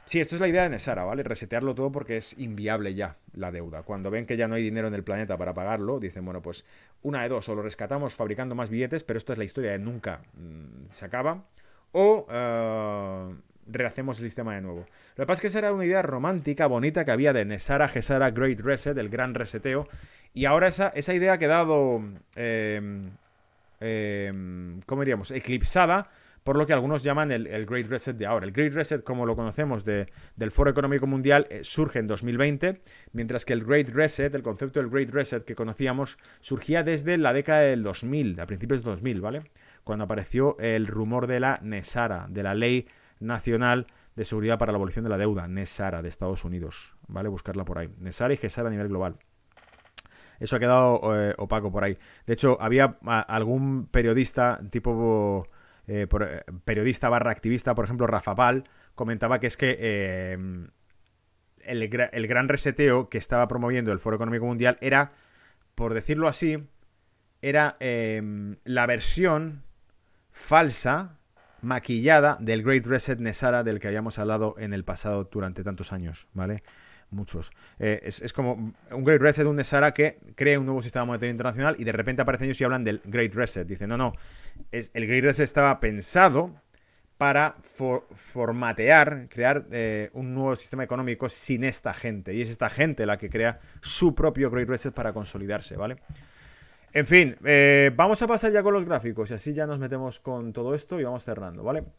Sí, esto es la idea de Nesara, ¿vale? Resetearlo todo porque es inviable ya la deuda. Cuando ven que ya no hay dinero en el planeta para pagarlo, dicen, bueno, pues una de dos, o lo rescatamos fabricando más billetes, pero esto es la historia de nunca mm, se acaba, o uh, rehacemos el sistema de nuevo. Lo que pasa es que esa era una idea romántica, bonita que había de Nesara, Gesara, Great Reset, el gran reseteo, y ahora esa, esa idea ha quedado eh, Em, ¿cómo diríamos? Eclipsada por lo que algunos llaman el, Great Reset de ahora. El Great Reset, como lo conocemos del Foro Económico Mundial, eh, surge en 2020, mientras que el Great Reset, el concepto del Great Reset que conocíamos, surgía desde la década del 2000, a principios del 2000, ¿vale? Cuando apareció el rumor de la NESARA, de la Ley Nacional de Seguridad para la Abolición de la Deuda, NESARA, de Estados Unidos, ¿vale? Buscarla por ahí. NESARA y GESARA a nivel global. Eso ha quedado eh, opaco por ahí. De hecho, había algún periodista tipo eh, eh, periodista barra activista, por ejemplo, Rafa Pal, comentaba que es que eh, el, gran reseteo que estaba promoviendo el Foro Económico Mundial era, por decirlo así, era la versión falsa, maquillada del Great Reset Nesara del que habíamos hablado en el pasado durante tantos años, ¿vale? Muchos. Eh, es, como un Great Reset, un Nesara que crea un nuevo sistema monetario internacional y de repente aparecen ellos y hablan del Great Reset. Dicen, no, no, es, el Great Reset estaba pensado para formatear, crear eh, un nuevo sistema económico sin esta gente. Y es esta gente la que crea su propio Great Reset para consolidarse, ¿vale? En fin, eh, vamos a pasar ya con los gráficos y así ya nos metemos con todo esto y vamos cerrando, ¿vale?